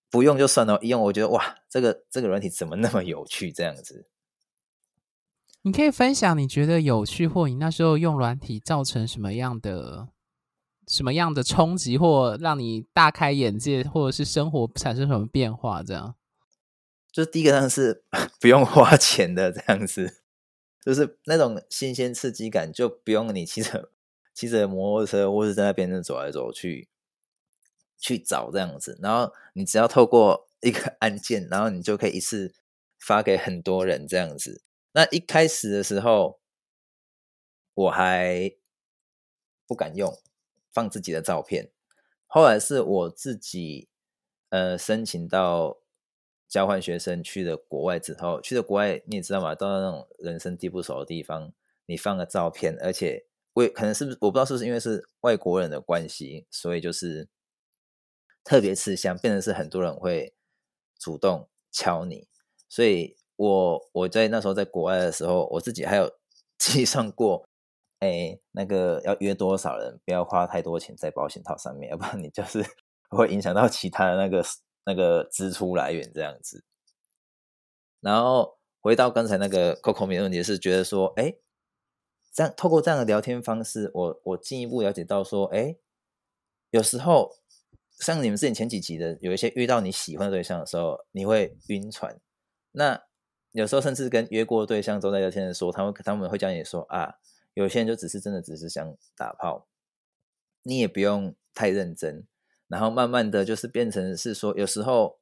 不用就算了，一用我觉得哇，这个这个软体怎么那么有趣？这样子，你可以分享你觉得有趣，或你那时候用软体造成什么样的？什么样的冲击，或让你大开眼界，或者是生活产生什么变化？这样，就是第一个呢是 不用花钱的，这样子，就是那种新鲜刺激感，就不用你骑着骑着摩托车，或是在那边走来走去去找这样子。然后你只要透过一个 按键，然后你就可以一次发给很多人这样子。那一开始的时候，我还不敢用。放自己的照片，后来是我自己呃申请到交换学生去的国外之后，去的国外你也知道嘛，到那种人生地不熟的地方，你放个照片，而且为可能是不是我不知道是不是因为是外国人的关系，所以就是特别吃香，变成是很多人会主动敲你，所以我我在那时候在国外的时候，我自己还有 计算过。哎，那个要约多少人？不要花太多钱在保险套上面，要不然你就是 会影响到其他的那个那个支出来源这样子。然后回到刚才那个 Coco 米的问题，是觉得说，哎，这样透过这样的聊天方式，我我进一步了解到说，哎，有时候像你们之前前几集的，有一些遇到你喜欢的对象的时候，你会晕船。那有时候甚至跟约过对象都在聊天的时候，他们他们会教你说啊。有些人就只是真的只是想打炮，你也不用太认真，然后慢慢的就是变成是说，有时候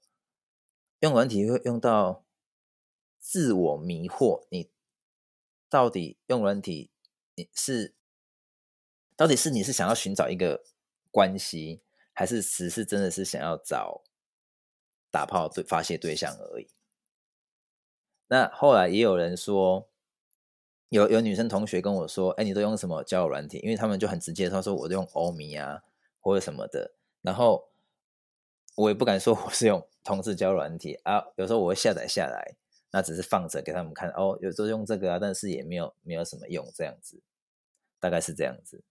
用软体会用到自我迷惑，你到底用软体你是到底是你是想要寻找一个关系，还是只是真的是想要找打炮对发泄对象而已？那后来也有人说。有有女生同学跟我说：“哎，你都用什么交友软体？”因为他们就很直接，他说：“我都用欧米啊，或者什么的。”然后我也不敢说我是用同事交友软体啊。有时候我会下载下来，那只是放着给他们看。哦，有时候用这个啊，但是也没有没有什么用，这样子，大概是这样子。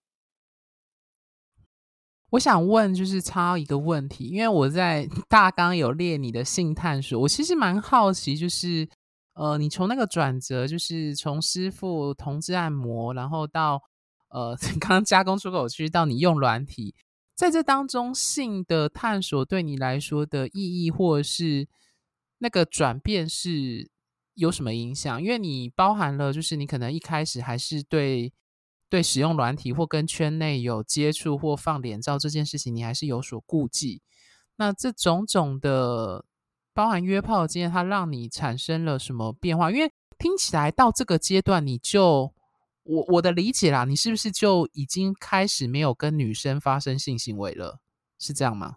我想问，就是插一个问题，因为我在 大纲有列你的性探索，我其实蛮好奇，就是。呃，你从那个转折，就是从师傅同志按摩，然后到呃 刚刚加工出口区，到你用软体，在这当中性的探索对你来说的意义，或者是那个转变是有什么影响？因为你包含了，就是你可能一开始还是对对使用软体或跟圈内有接触或放脸照这件事情，你还是有所顾忌。那这种种的。包含约炮的经验，它让你产生了什么变化？因为听起来到这个阶段，你就我我的理解啦，你是不是就已经开始没有跟女生发生性行为了？是这样吗？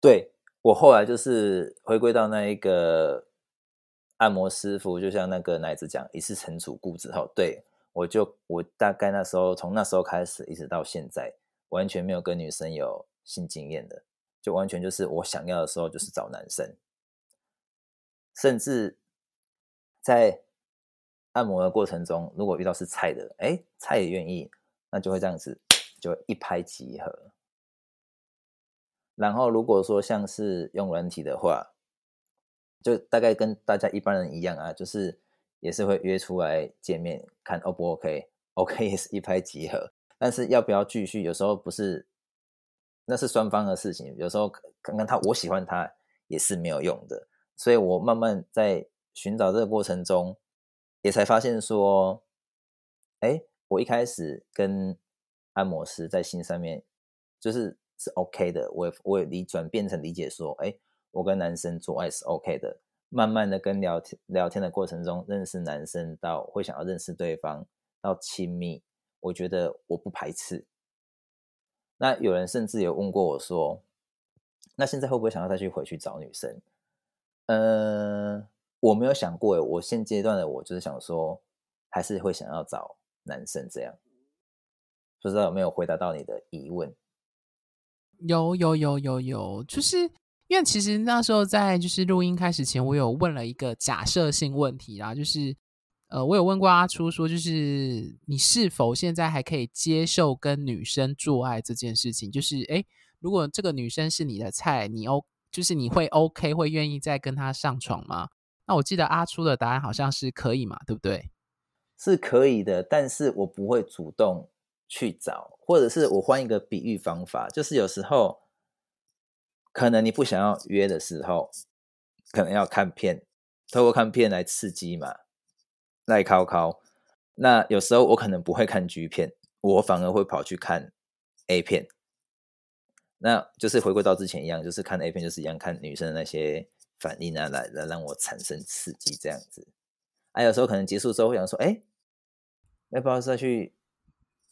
对我后来就是回归到那一个按摩师傅，就像那个奶子讲，一次成主顾之后，对我就我大概那时候从那时候开始，一直到现在，完全没有跟女生有性经验的。就完全就是我想要的时候，就是找男生，甚至在按摩的过程中，如果遇到是菜的，哎，菜也愿意，那就会这样子，就一拍即合。然后如果说像是用软体的话，就大概跟大家一般人一样啊，就是也是会约出来见面，看 O 不 OK，OK 也是一拍即合，但是要不要继续，有时候不是。那是双方的事情，有时候看看他，我喜欢他也是没有用的，所以我慢慢在寻找这个过程中，也才发现说，哎，我一开始跟按摩师在心上面就是是 OK 的，我我也理转变成理解说，哎，我跟男生做爱是 OK 的，慢慢的跟聊天聊天的过程中认识男生到会想要认识对方到亲密，我觉得我不排斥。那有人甚至有问过我说：“那现在会不会想要再去回去找女生？”呃，我没有想过。我现阶段的我就是想说，还是会想要找男生这样。不知道有没有回答到你的疑问？有有有有有，就是因为其实那时候在就是录音开始前，我有问了一个假设性问题啦，就是呃，我有问过阿初说，就是你是否现在还可以接受跟女生做爱这件事情？就是哎，如果这个女生是你的菜，你 O 就是你会 OK 会愿意再跟她上床吗？那我记得阿初的答案好像是可以嘛，对不对？是可以的，但是我不会主动去找，或者是我换一个比喻方法，就是有时候可能你不想要约的时候，可能要看片，透过看片来刺激嘛，来考考。那有时候我可能不会看 G 片，我反而会跑去看 A 片。那就是回归到之前一样，就是看 A 片，就是一样看女生的那些。反应啊，来来让我产生刺激，这样子。啊，有时候可能结束之后会想说，哎，要不要再去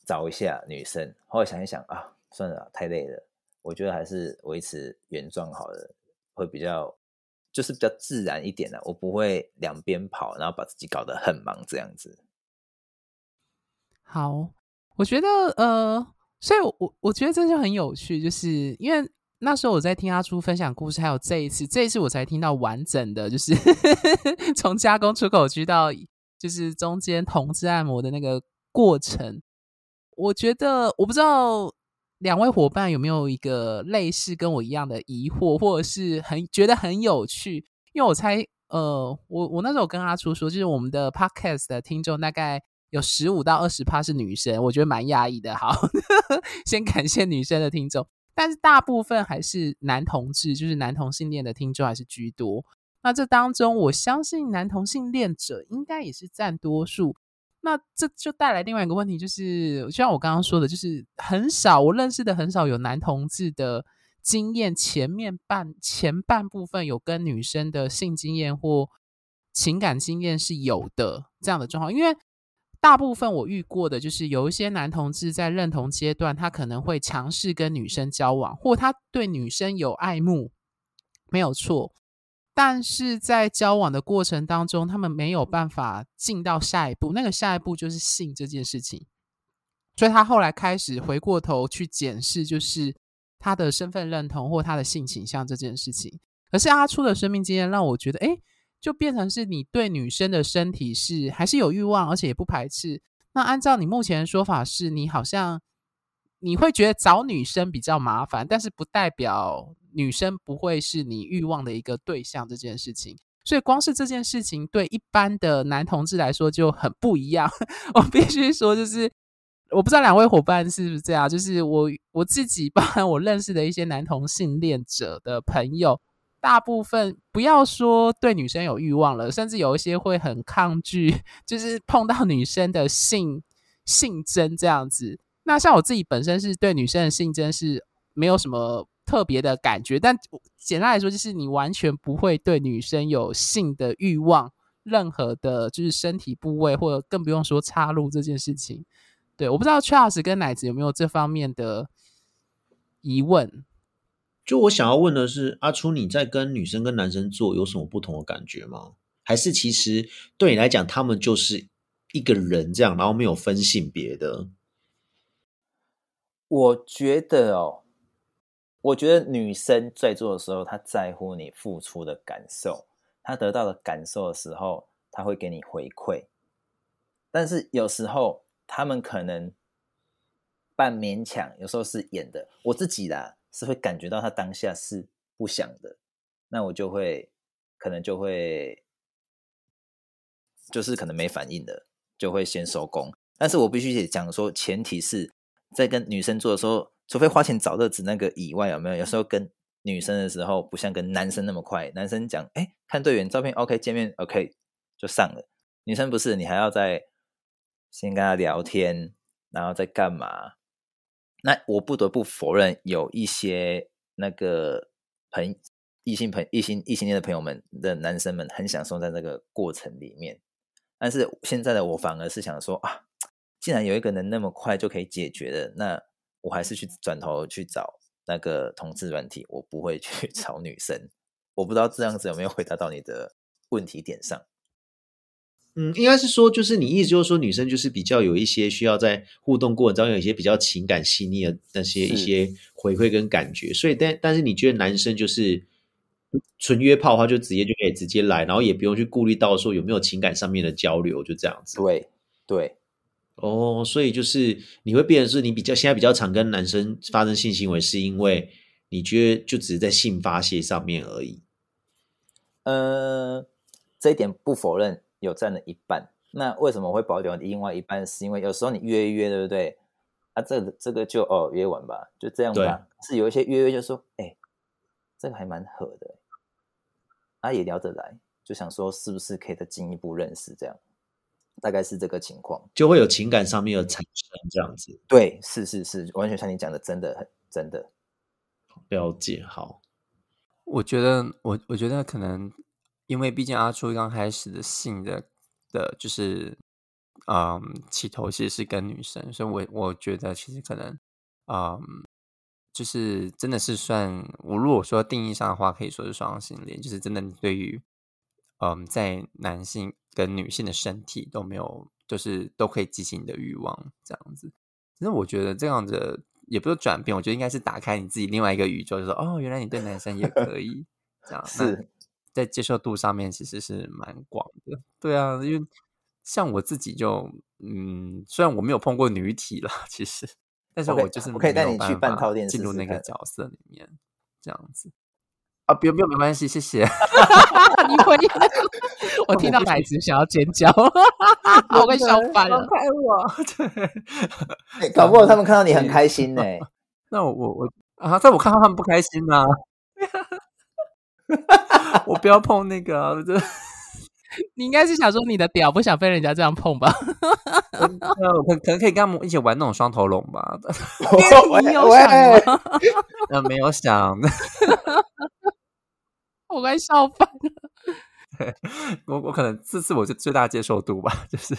找一下女生？后来想一想啊，算了，太累了，我觉得还是维持原状好了，会比较就是比较自然一点的。我不会两边跑，然后把自己搞得很忙这样子。好，我觉得呃，所以我我觉得这就很有趣，就是因为。那时候我在听阿初分享故事，还有这一次，这一次我才听到完整的，就是 从加工出口区到就是中间同质按摩的那个过程。我觉得我不知道两位伙伴有没有一个类似跟我一样的疑惑，或者是很觉得很有趣。因为我猜，呃，我我那时候跟阿初说，就是我们的 podcast 的听众大概有十五到二十趴是女生，我觉得蛮压抑的。好，先感谢女生的听众。但是大部分还是男同志，就是男同性恋的听众还是居多。那这当中，我相信男同性恋者应该也是占多数。那这就带来另外一个问题，就是就像我刚刚说的，就是很少我认识的很少有男同志的经验，前面半前半部分有跟女生的性经验或情感经验是有的这样的状况，因为。大部分我遇过的就是有一些男同志在认同阶段，他可能会尝试跟女生交往，或他对女生有爱慕，没有错。但是在交往的过程当中，他们没有办法进到下一步，那个下一步就是性这件事情。所以他后来开始回过头去检视，就是他的身份认同或他的性倾向这件事情。可是阿初的生命经验让我觉得，哎。就变成是你对女生的身体是还是有欲望，而且也不排斥。那按照你目前的说法，是你好像你会觉得找女生比较麻烦，但是不代表女生不会是你欲望的一个对象这件事情。所以光是这件事情对一般的男同志来说就很不一样。我必须说，就是我不知道两位伙伴是不是这样，就是我我自己包含 我认识的一些男同性恋者的朋友。大部分不要说对女生有欲望了，甚至有一些会很抗拒，就是碰到女生的性性征这样子。那像我自己本身是对女生的性征是没有什么特别的感觉，但简单来说，就是你完全不会对女生有性的欲望，任何的就是身体部位，或者更不用说插入这件事情。对，我不知道 Charles 跟奶子有没有这方面的疑问。就我想要问的是，阿初你在跟女生跟男生做有什么不同的感觉吗？还是其实对你来讲，他们就是一个人这样，然后没有分性别的？我觉得哦，我觉得女生在做的时候，她在乎你付出的感受，她得到的感受的时候，她会给你回馈。但是有时候他们可能半勉强，有时候是演的。我自己啦。是会感觉到他当下是不想的，那我就会可能就会就是可能没反应的，就会先收工。但是我必须得讲说，前提是在跟女生做的时候，除非花钱找乐子那个以外，有没有？有时候跟女生的时候，不像跟男生那么快。男生讲，哎，看队员照片，OK，见面，OK，就上了。女生不是，你还要在先跟他聊天，然后再干嘛？那我不得不否认，有一些那个朋异性朋异性异性恋的朋友们的男生们很享受在那个过程里面，但是现在的我反而是想说啊，既然有一个能那么快就可以解决的，那我还是去转头去找那个同志软体，我不会去 找女生。我不知道这样子有没有 回答到你的问题点上。嗯，应该是说，就是你意思就是说，女生就是比较有一些需要在互动过程中有一些比较情感细腻的那些一些回馈跟感觉，所以但但是你觉得男生就是纯约炮的话，就直接就可以直接来，然后也不用去顾虑到说有没有情感上面的交流，就这样子。对对，哦，所以就是你会变成是你比较现在比较常跟男生发生性行为，是因为你觉得就只是在性发泄上面而已。呃，这一点不否认。有占了一半，那为什么会保留另外一半？是因为有时候你约一约，对不对？啊，这个这个就哦约完吧，就这样吧。是有一些约约就说，哎，这个还蛮合的，啊也聊得来，就想说是不是可以再进一步认识？这样大概是这个情况，就会有情感上面的产生这样子。对，是是是，完全像你讲的，真的很真的了解。好，我觉得我我觉得可能。因为毕竟阿初刚开始的性的的，就是嗯起头其实是跟女生，所以我我觉得其实可能嗯就是真的是算我如果说定义上的话，可以说是双性恋，就是真的对于嗯在男性跟女性的身体都没有，就是都可以激起你的欲望这样子。其实我觉得这样子也不是转变，我觉得应该是打开你自己另外一个宇宙，就说哦，原来你对男生也可以这样是。在接受度上面其实是蛮广的，对啊，因为像我自己就，嗯，虽然我没有碰过女体啦，其实，但是我就是我可以带你去半套店进入那个角色里面，这样子啊，不用不用，没关系，谢谢。你回，我听到奶子想要尖叫，我快笑翻了，开我，对，搞不好他们看到你很开心呢。那我我我啊，在我看到他们不开心呢。我不要碰那个，这你应该是想说你的屌不想被人家这样碰吧？我可可能可以跟他们一起玩那种双头龙吧？你有想吗？呃，没有想，我快笑翻了。我我可能这次我就最大接受度吧，就是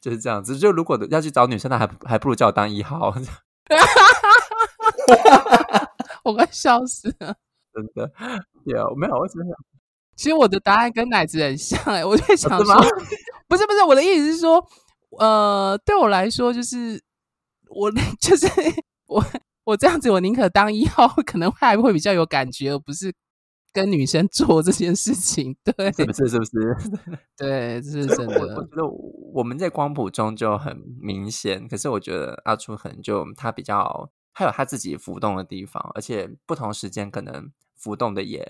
就是这样子。就如果要去找女生，那还还不如叫我当一号。我快笑死了。真的对啊没有？我只是想，其实我的答案跟奶子很像哎，我在想说，不是不是，我的意思是说，呃，对我来说，就是我就是我我这样子，我宁可当一号，可能还会比较有感觉，而不是跟女生做这件事情。对，是不是？是不是？对，这是真的。我觉得我们在光谱中就很明显，可是我觉得阿初可能就他比较。还有他自己浮动的地方，而且不同时间可能浮动的也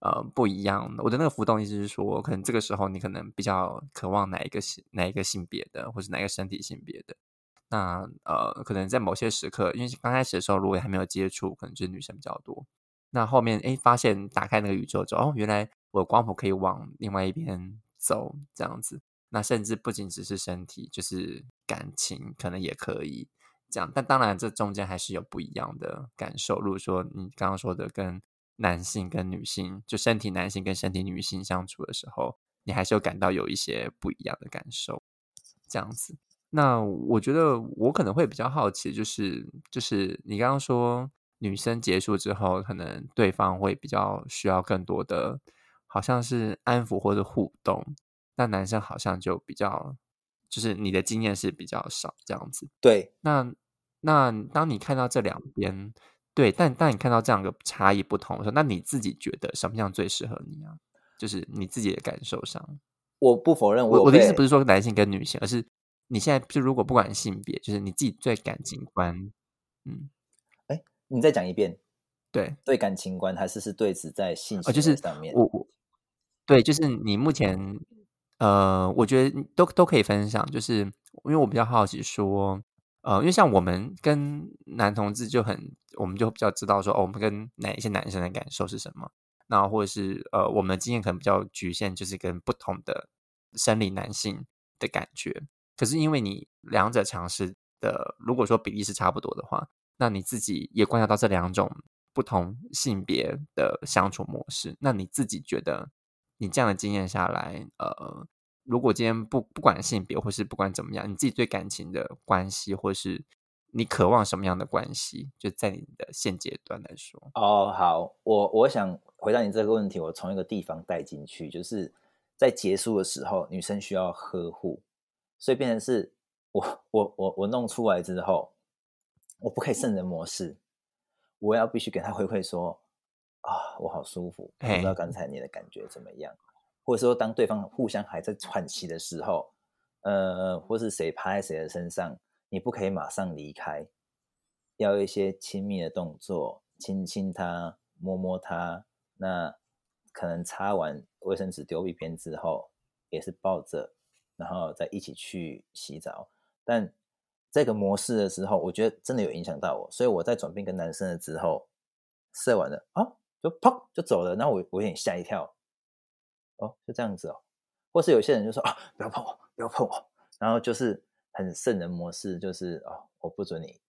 呃不一样。我的那个浮动意思是说，可能这个时候你可能比较渴望哪一个性哪一个性别的，或是哪个身体性别的。那呃，可能在某些时刻，因为刚开始的时候如果还没有接触，可能就是女生比较多。那后面哎，发现打开那个宇宙之后，哦，原来我的光谱可以往另外一边走，这样子。那甚至不仅只是身体，就是感情，可能也可以。这样，但当然，这中间还是有不一样的感受。如果说你刚刚说的跟男性跟女性，就身体男性跟身体女性相处的时候，你还是有感到有一些不一样的感受。这样子，那我觉得我可能会比较好奇，就是就是你刚刚说女生结束之后，可能对方会比较需要更多的，好像是安抚或者互动，那男生好像就比较。就是你的经验是比较少这样子，对。那那当你看到这两边，对，但当你看到这样的差异不同的时候，那你自己觉得什么样最适合你啊？就是你自己的感受上，我不否认，我我的意思不是说男性跟女性，而是你现在就如果不管性别，就是你自己对感情观，嗯，哎，你再讲一遍，对，对感情观还是是对只在性就是上面，我我对，就是你目前。呃，我觉得都都可以分享，就是因为我比较好奇说，呃，因为像我们跟男同志就很，我们就比较知道说，哦，我们跟哪一些男生的感受是什么，那或者是呃，我们的经验可能比较局限，就是跟不同的生理男性的感觉。可是因为你两者尝试的，如果说比例是差不多的话，那你自己也观察到这两种不同性别的相处模式，那你自己觉得？你这样的经验下来，呃，如果今天不不管性别，或是不管怎么样，你自己对感情的关系，或是你渴望什么样的关系，就在你的现阶段来说。哦，好，我我想回答你这个问题，我从一个地方带进去，就是在结束的时候，女生需要呵护，所以变成是我我我我弄出来之后，我不可以圣人模式，我要必须给他回馈说啊，我好舒服，不知道刚才你的感觉怎么样，或者说当对方互相还在喘息的时候，呃，或是谁趴在谁的身上，你不可以马上离开，要一些亲密的动作，亲亲他，摸摸他，那。可能擦完卫生纸丢一边之后，也是抱着，然后再一起去洗澡。但这个模式的时候，我觉得真的有影响到我，所以我在转变跟男生了之后，射完了啊，就砰就走了。然后我我有点吓一跳，哦，就这样子哦。或是有些人就说啊，不要碰我，不要碰我，然后就是很圣人模式，就是哦，我不准你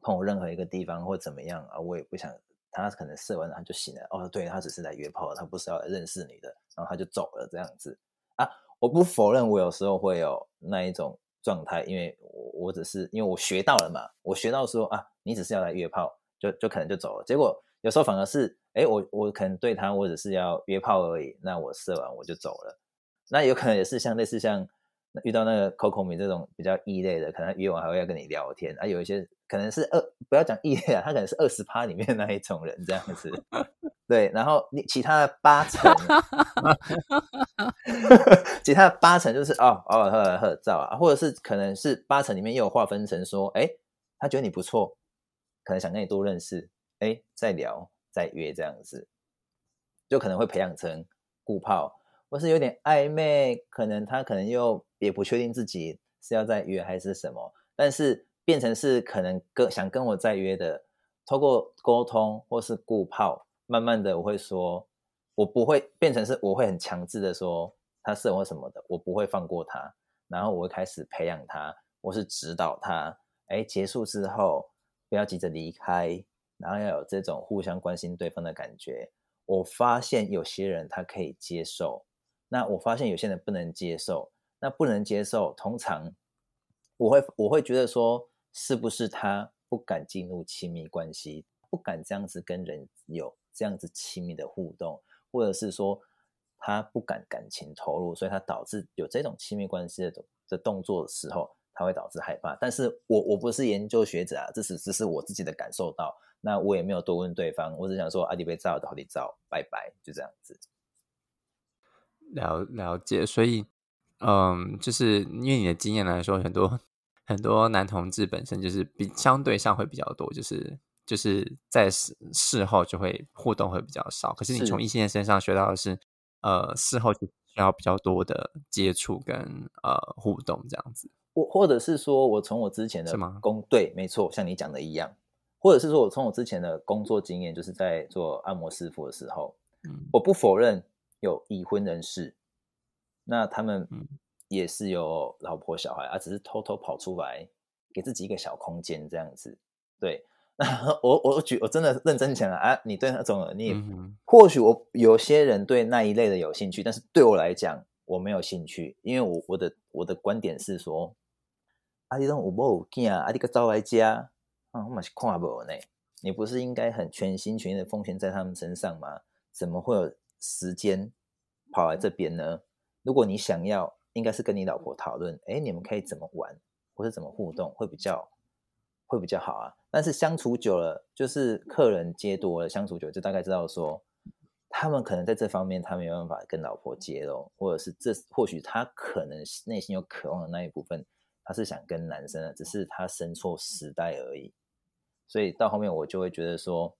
碰我任何一个地方或怎么样啊，我也不想。他可能射完了他就醒了哦，对他只是来约炮，他不是要来认识你的，然后他就走了这样子啊。我不否认我有时候会有那一种状态，因为我我只是因为我学到了嘛，我学到说啊，你只是要来约炮，就就可能就走了。结果有时候反而是，哎，我我可能对他我只是要约炮而已，那我射完我就走了。那有可能也是像类似像遇到那个 Coco 米这种比较异类的，可能约完还会要跟你聊天啊，有一些。可能是二，不要讲异类啊，他可能是二十趴里面那一种人这样子，对，然后你其他的八成，其他的八成就是哦哦合合照啊，或者是可能是八成里面又有划分成说，哎，他觉得你不错，可能想跟你多认识，哎，再聊再约这样子，就可能会培养成固炮，或是有点暧昧，可能他可能又也不确定自己是要再约还是什么，但是。变成是可能跟想跟我再约的，透过沟通或是固炮，慢慢的我会说，我不会变成是我会很强制的说他是我什么的，我不会放过他，然后我会开始培养他，我是指导他，哎，结束之后不要急着离开，然后要有这种互相关心对方的感觉。我发现有些人他可以接受，那我发现有些人不能接受，那不能接受，通常我会我会觉得说。是不是他不敢进入亲密关系，不敢这样子跟人有这样子亲密的互动，或者是说他不敢感情投入，所以他导致有这种亲密关系的的动作的时候，他会导致害怕。但是我我不是研究学者啊，这是只是我自己的感受到，那我也没有多问对方，我只想说阿迪被照到底照，拜拜，就这样子。了了解，所以嗯，就是因为你的经验来说，很多。很多男同志本身就是比相对上会比较多，就是就是在事事后就会互动会比较少。可是你从异性恋身上学到的是，呃，事后需要比较多的接触跟呃互动这样子。或或者是说我从我之前的工对，没错，像你讲的一样，或者是说我从我之前的工作经验，就是在做按摩师傅的时候，嗯，我不否认有已婚人士，那他们嗯。也是有老婆小孩啊，只是偷偷跑出来给自己一个小空间这样子。对，我我举我真的认真讲啊，你对那种你或许我有些人对那一类的有兴趣，但是对我来讲我没有兴趣，因为我我的我的观点是说，啊，你种有某有见啊，你个招来家啊，我嘛是看不呢。你不是应该很全心全意的奉献在他们身上吗？怎么会有时间跑来这边呢？如果你想要。应该是跟你老婆讨论，哎，你们可以怎么玩，或者怎么互动，会比较会比较好啊。但是相处久了，就是客人接多了，相处久就大概知道说，他们可能在这方面他没办法跟老婆接喽，或者是这或许他可能内心有渴望的那一部分，他是想跟男生的，只是他生错时代而已。所以到后面我就会觉得说，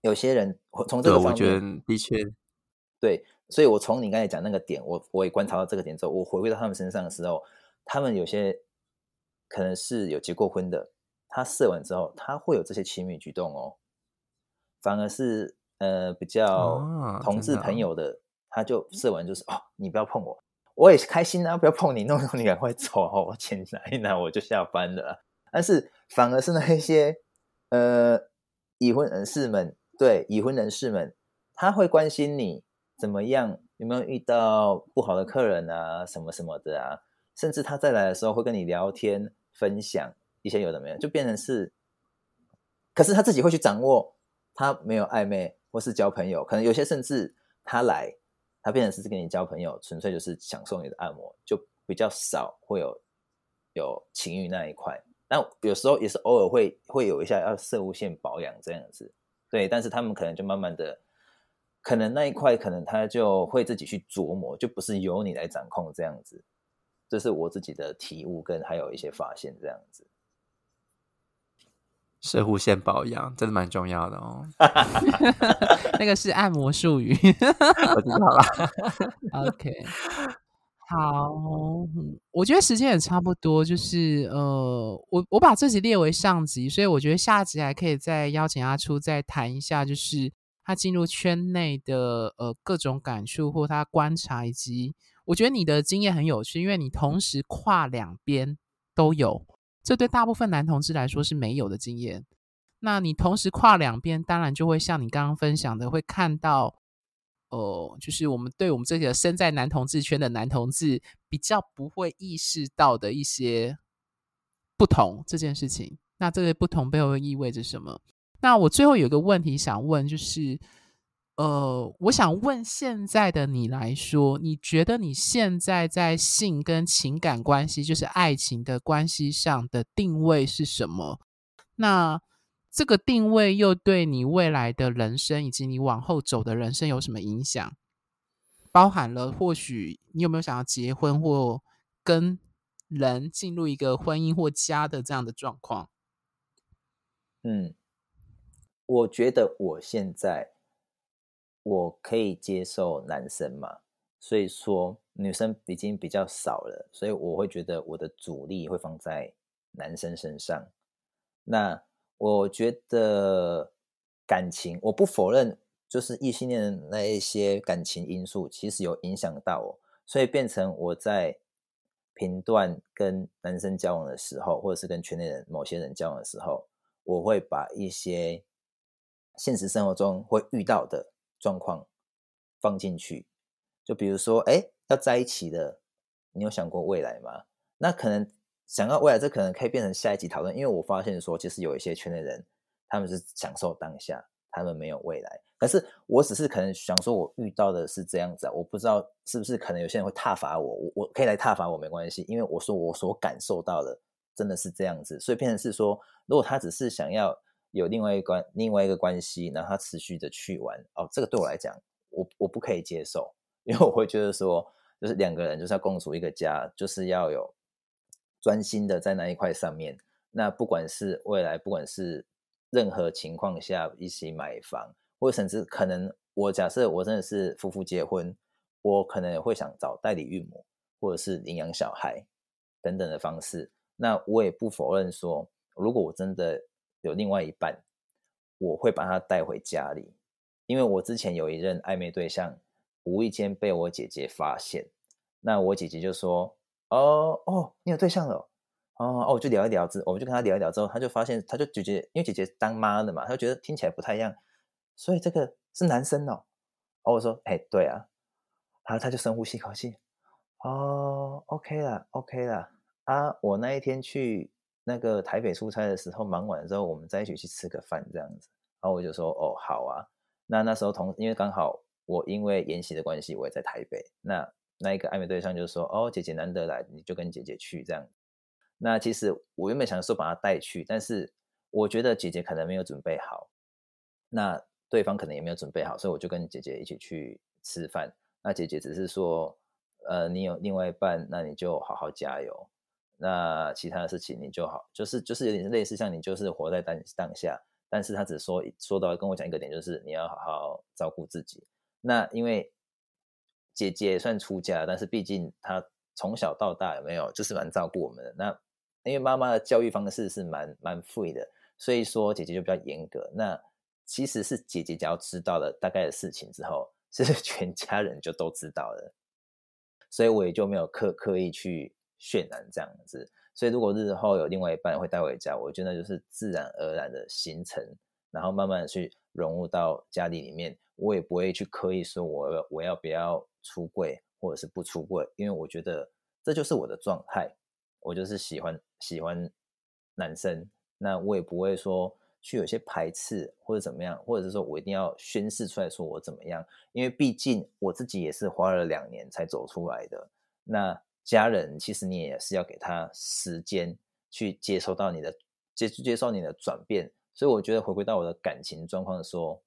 有些人从这个方面的确对。所以，我从你刚才讲那个点，我我也观察到这个点之后，我回归到他们身上的时候，他们有些可能是有结过婚的，他射完之后，他会有这些亲密举动哦。反而是呃比较同志朋友的，他就射完就是哦，你不要碰我，我也开心啊，不要碰你，弄弄你赶快走哦，我钱拿一拿我就下班了。但是反而是那一些呃已婚人士们，对已婚人士们，他会关心你。怎么样？有没有遇到不好的客人啊？什么什么的啊？甚至他再来的时候会跟你聊天，分享一些有的没有，就变成是。可是他自己会去掌握，他没有暧昧或是交朋友，可能有些甚至他来，他变成是跟你交朋友，纯粹就是享受你的按摩，就比较少会有有情欲那一块。那有时候也是偶尔会会有一下要射物线保养这样子，对，但是他们可能就慢慢的，可能那一块可能他就会自己去琢磨，就不是由你来掌控这样子。这是我自己的体悟跟还有一些发现这样子。射护线保养真的蛮重要的哦，那个是按摩术语。我知道了。OK，好，我觉得时间也差不多，就是呃，我我把这集列为上集，所以我觉得下集还可以再邀请阿初再谈一下，就是他进入圈内的呃各种感触或他观察，以及我觉得你的经验很有趣，因为你同时跨两边都有。这对大部分男同志来说是没有的经验。那你同时跨两边，当然就会像你刚刚分享的，会看到，哦，就是我们对我们这些身在男同志圈的男同志比较不会意识到的一些不同这件事情。那这个不同背后意味着什么？那我最后有一个问题想问，就是。呃，我想问现在的你来说，你觉得你现在在性跟情感关系，就是爱情的关系上的定位是什么？那这个定位又对你未来的人生以及你往后走的人生有什么影响？包含了或许你有没有想要结婚或跟人进入一个婚姻或家的这样的状况？嗯，我觉得我现在。我可以接受男生嘛，所以说女生已经比较少了，所以我会觉得我的主力会放在男生身上。那我觉得感情，我不否认，就是异性恋那一些感情因素，其实有影响到我，所以变成我在评断跟男生交往的时候，或者是跟圈内人某些人交往的时候，我会把一些现实生活中会遇到的。状况放进去，就比如说，哎，要在一起的，你有想过未来吗？那可能想要未来，这可能可以变成下一集讨论。因为我发现说，其实有一些圈内人，他们是享受当下，他们没有未来。可是我只是可能想说，我遇到的是这样子啊，我不知道是不是可能有些人会挞伐我，我我可以来挞伐我没关系，因为我说我所感受到的真的是这样子，所以变成是说，如果他只是想要。有另外一关另外一个关系，然后他持续的去玩哦，这个对我来讲，我我不可以接受，因为我会觉得说，就是两个人就是要共处一个家，就是要有专心的在那一块上面。那不管是未来，不管是任何情况下一起买房，或者甚至可能我假设我真的是夫妇结婚，我可能也会想找代理孕母，或者是领养小孩等等的方式。那我也不否认说，如果我真的。有另外一半，我会把他带回家里，因为我之前有一任暧昧对象，无意间被我姐姐发现，那我姐姐就说：“哦哦，你有对象了，哦哦，就聊一聊之，我们就跟他聊一聊之后，他就发现，他就姐姐，因为姐姐当妈的嘛，他就觉得听起来不太一样，所以这个是男生哦。哦，我说，哎，对啊，然后他就深呼吸一口气，哦，OK 了，OK 了，啊，我那一天去。那个台北出差的时候，忙完之后，我们再一起去吃个饭这样子。然后我就说：“哦，好啊。”那那时候同因为刚好我因为演习的关系，我也在台北。那那一个暧昧对象就说：“哦，姐姐难得来，你就跟姐姐去这样。”那其实我原本想说把她带去，但是我觉得姐姐可能没有准备好，那对方可能也没有准备好，所以我就跟姐姐一起去吃饭。那姐姐只是说：“呃，你有另外一半，那你就好好加油。”那其他的事情你就好，就是就是有点类似像你就是活在当当下，但是他只说说到跟我讲一个点，就是你要好好照顾自己。那因为姐姐算出家，但是毕竟她从小到大有没有就是蛮照顾我们的。那因为妈妈的教育方式是蛮蛮 free 的，所以说姐姐就比较严格。那其实是姐姐只要知道了大概的事情之后，是全家人就都知道了，所以我也就没有刻刻意去。渲染这样子，所以如果日后有另外一半会带回家，我觉得就是自然而然的形成，然后慢慢的去融入到家里里面，我也不会去刻意说我我要不要出柜或者是不出柜，因为我觉得这就是我的状态，我就是喜欢喜欢男生，那我也不会说去有些排斥或者怎么样，或者是说我一定要宣示出来说我怎么样，因为毕竟我自己也是花了两年才走出来的。那家人其实你也是要给他时间去接收到你的接接受你的转变，所以我觉得回归到我的感情状况的时候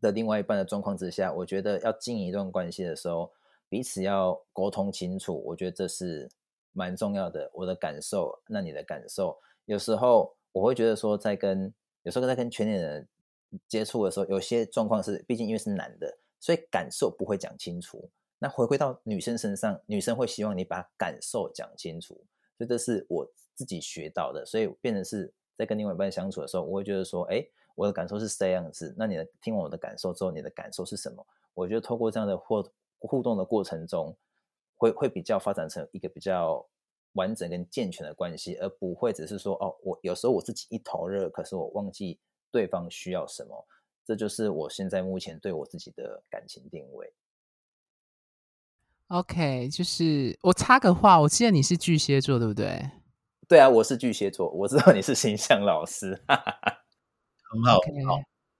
的另外一半的状况之下，我觉得要经营一段关系的时候，彼此要沟通清楚，我觉得这是蛮重要的。我的感受，那你的感受，有时候我会觉得说在跟有时候在跟全年人接触的时候，有些状况是，毕竟因为是男的，所以感受不会讲清楚。那回归到女生身上，女生会希望你把感受讲清楚，所以这是我自己学到的。所以变成是在跟另外一半相处的时候，我会觉得说，哎，我的感受是这样子。那你的听完我的感受之后，你的感受是什么？我觉得透过这样的互互动的过程中，会会比较发展成一个比较完整跟健全的关系，而不会只是说，哦，我有时候我自己一头热，可是我忘记对方需要什么。这就是我现在目前对我自己的感情定位。OK，就是我插个话，我记得你是巨蟹座，对不对？对啊，我是巨蟹座，我知道你是形象老师，很好，很好，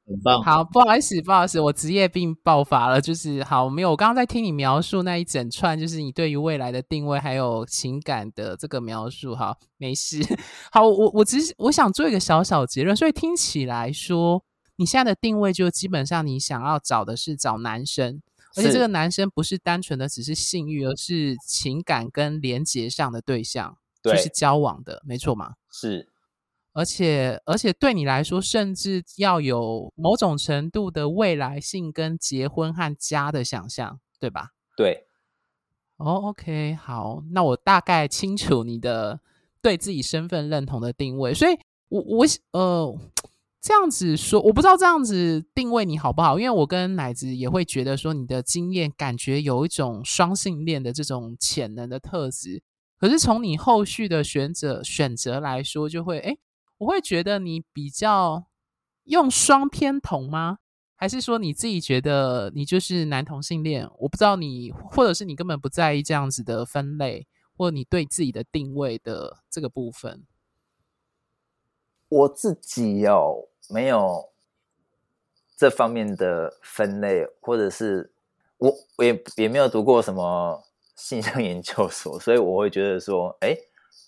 很棒。好，不好意思，不好意思，我职业病爆发了。就是好，没有，我刚刚在听你描述那一整串，就是你对于未来的定位还有情感的这个描述。好，没事。好，我我只是我想做一个小小结论，所以听起来说，你现在的定位就基本上你想要找的是找男生。而且这个男生不是单纯的只是性欲，而是情感跟连结上的对象，就是交往的，没错吗？是，而且而且对你来说，甚至要有某种程度的未来性跟结婚和家的想象，对吧？对。哦，OK，好，那我大概清楚你的对自己身份认同的定位，所以我我呃。这样子说，我不知道这样子定位你好不好，因为我跟奶子也会觉得说你的经验感觉有一种双性恋的这种潜能的特质，可是从你后续的选择选择来说，就会哎，我会觉得你比较用双偏同吗？还是说你自己觉得你就是男同性恋？我不知道你，或者是你根本不在意这样子的分类，或你对自己的定位的这个部分。我自己有。没有这方面的分类，或者是我我也也没有读过什么性向研究所，所以我会觉得说，哎，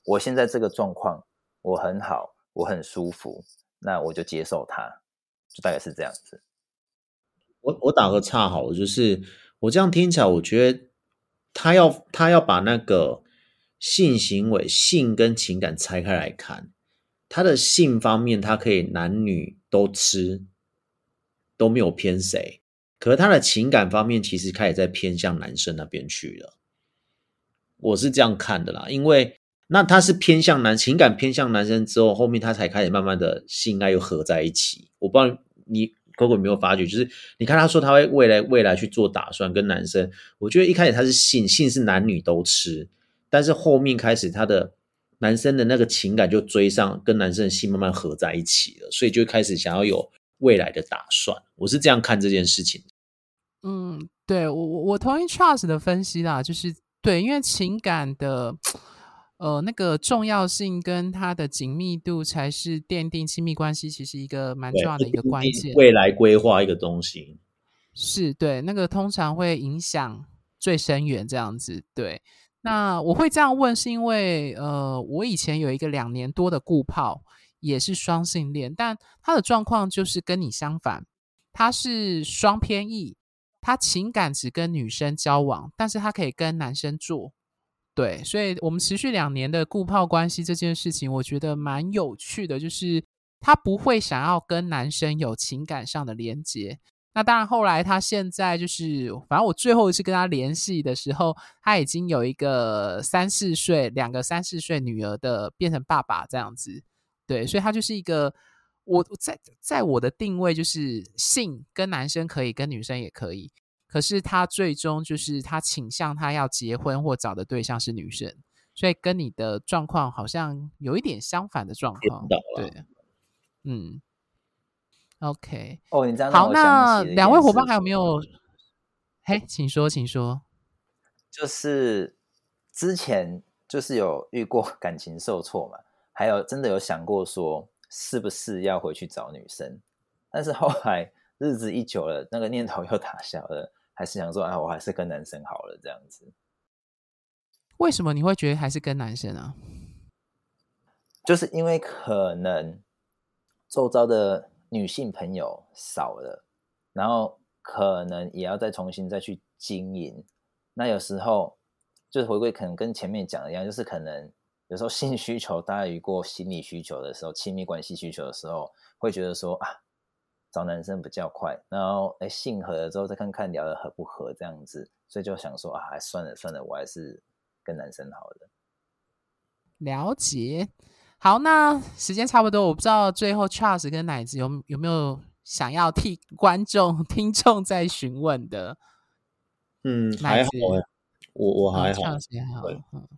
我现在这个状况我很好，我很舒服，那我就接受它，就大概是这样子。我我打个岔好了，就是我这样听起来，我觉得他要他要把那个性行为、性跟情感拆开来看。他的性方面，他可以男女都吃，都没有偏谁。可是他的情感方面，其实开始在偏向男生那边去了。我是这样看的啦，因为那他是偏向男情感偏向男生之后，后面他才开始慢慢的性爱又合在一起。我不知道你可可有没有发觉，就是你看他说他会未来未来去做打算跟男生，我觉得一开始他是性性是男女都吃，但是后面开始他的。男生的那个情感就追上，跟男生的心慢慢合在一起了，所以就开始想要有未来的打算。我是这样看这件事情。嗯，对我我我同意 Charles 的分析啦，就是对，因为情感的呃那个重要性跟它的紧密度，才是奠定亲密关系其实一个蛮重要的一个关键。未来规划一个东西，是对那个通常会影响最深远这样子，对。那我会这样问，是因为呃，我以前有一个两年多的顾炮，也是双性恋，但他的状况就是跟你相反，他是双偏异，他情感只跟女生交往，但是他可以跟男生做，对，所以我们持续两年的顾炮关系这件事情，我觉得蛮有趣的，就是他不会想要跟男生有情感上的连接。那当然，后来他现在就是，反正我最后一次跟他联系的时候，他已经有一个三四岁、两个三四岁女儿的变成爸爸这样子，对，所以他就是一个我在在我的定位就是性跟男生可以，跟女生也可以，可是他最终就是他倾向他要结婚或找的对象是女生，所以跟你的状况好像有一点相反的状况，对，嗯。OK，哦，你这样好，那两位伙伴还有没有？嘿，请说，请说。就是之前就是有遇过 感情受挫嘛，还有真的有想过说，是不是要回去找女生？但是后来日子一久了，那个念头又打消了，还是想说啊，我还是跟男生好了这样子。为什么你会觉得还是跟男生啊？就是因为可能周遭的女性朋友少了，然后可能也要再重新再去经营。那有时候就是回归，可能跟前面讲的一样，就是可能有时候性需求大于过心理需求的时候，亲密关系需求的时候，会觉得说啊，找男生比较快。然后哎，性合了之后再看看聊的合不合这样子，所以就想说啊，还算了算了，我还是跟男生好了。了解。好，那时间差不多，我不知道最后 Charles 跟奶子有有没有想要替观众、听众在询问的。嗯，还好我我还好，还好。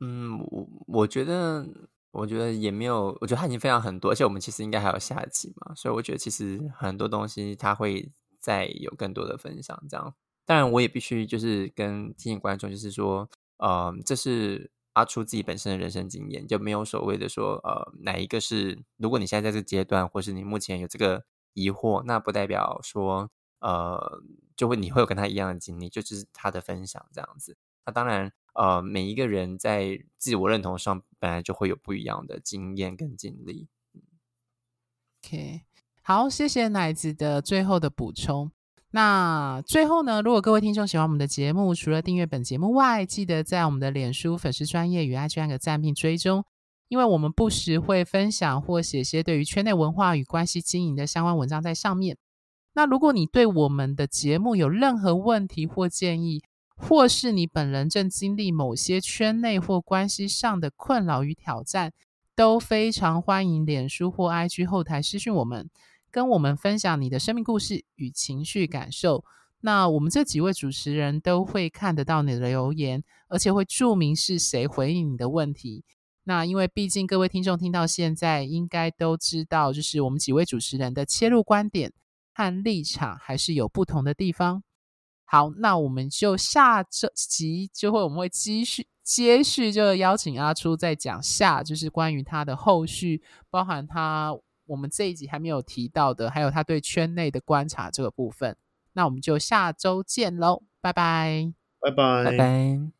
嗯，我我觉得，我觉得也没有，我觉得他已经分享很多，而且我们其实应该还有下集嘛，所以我觉得其实很多东西他会再有更多的分享。这样，当然我也必须就是跟提醒观众，就是说，呃，这是。阿出自己本身的人生经验，就没有所谓的说，呃，哪一个是？如果你现在在这阶段，或是你目前有这个疑惑，那不代表说，呃，就会你会有跟他一样的经历，就是他的分享这样子。那当然，呃，每一个人在自我认同上本来就会有不一样的经验跟经历。OK，好，谢谢奶子的最后的补充。那最后呢，如果各位听众喜欢我们的节目，除了订阅本节目外，记得在我们的脸书粉丝专业与 IG 按个赞并追踪，因为我们不时会分享或写些对于圈内文化与关系经营的相关文章在上面。那如果你对我们的节目有任何问题或建议，或是你本人正经历某些圈内或关系上的困扰与挑战，都非常欢迎脸书或 IG 后台私讯我们。跟我们分享你的生命故事与情绪感受，那我们这几位主持人都会看得到你的留言，而且会注明是谁回应你的问题。那因为毕竟各位听众听到现在，应该都知道，就是我们几位主持人的切入观点和立场还是有不同的地方。好，那我们就下这集就会我们会继续接续，就邀请阿初再讲下，就是关于他的后续，包含他。我们这一集还没有提到的，还有他对圈内的观察这个部分，那我们就下周见喽，拜拜，拜拜，拜拜。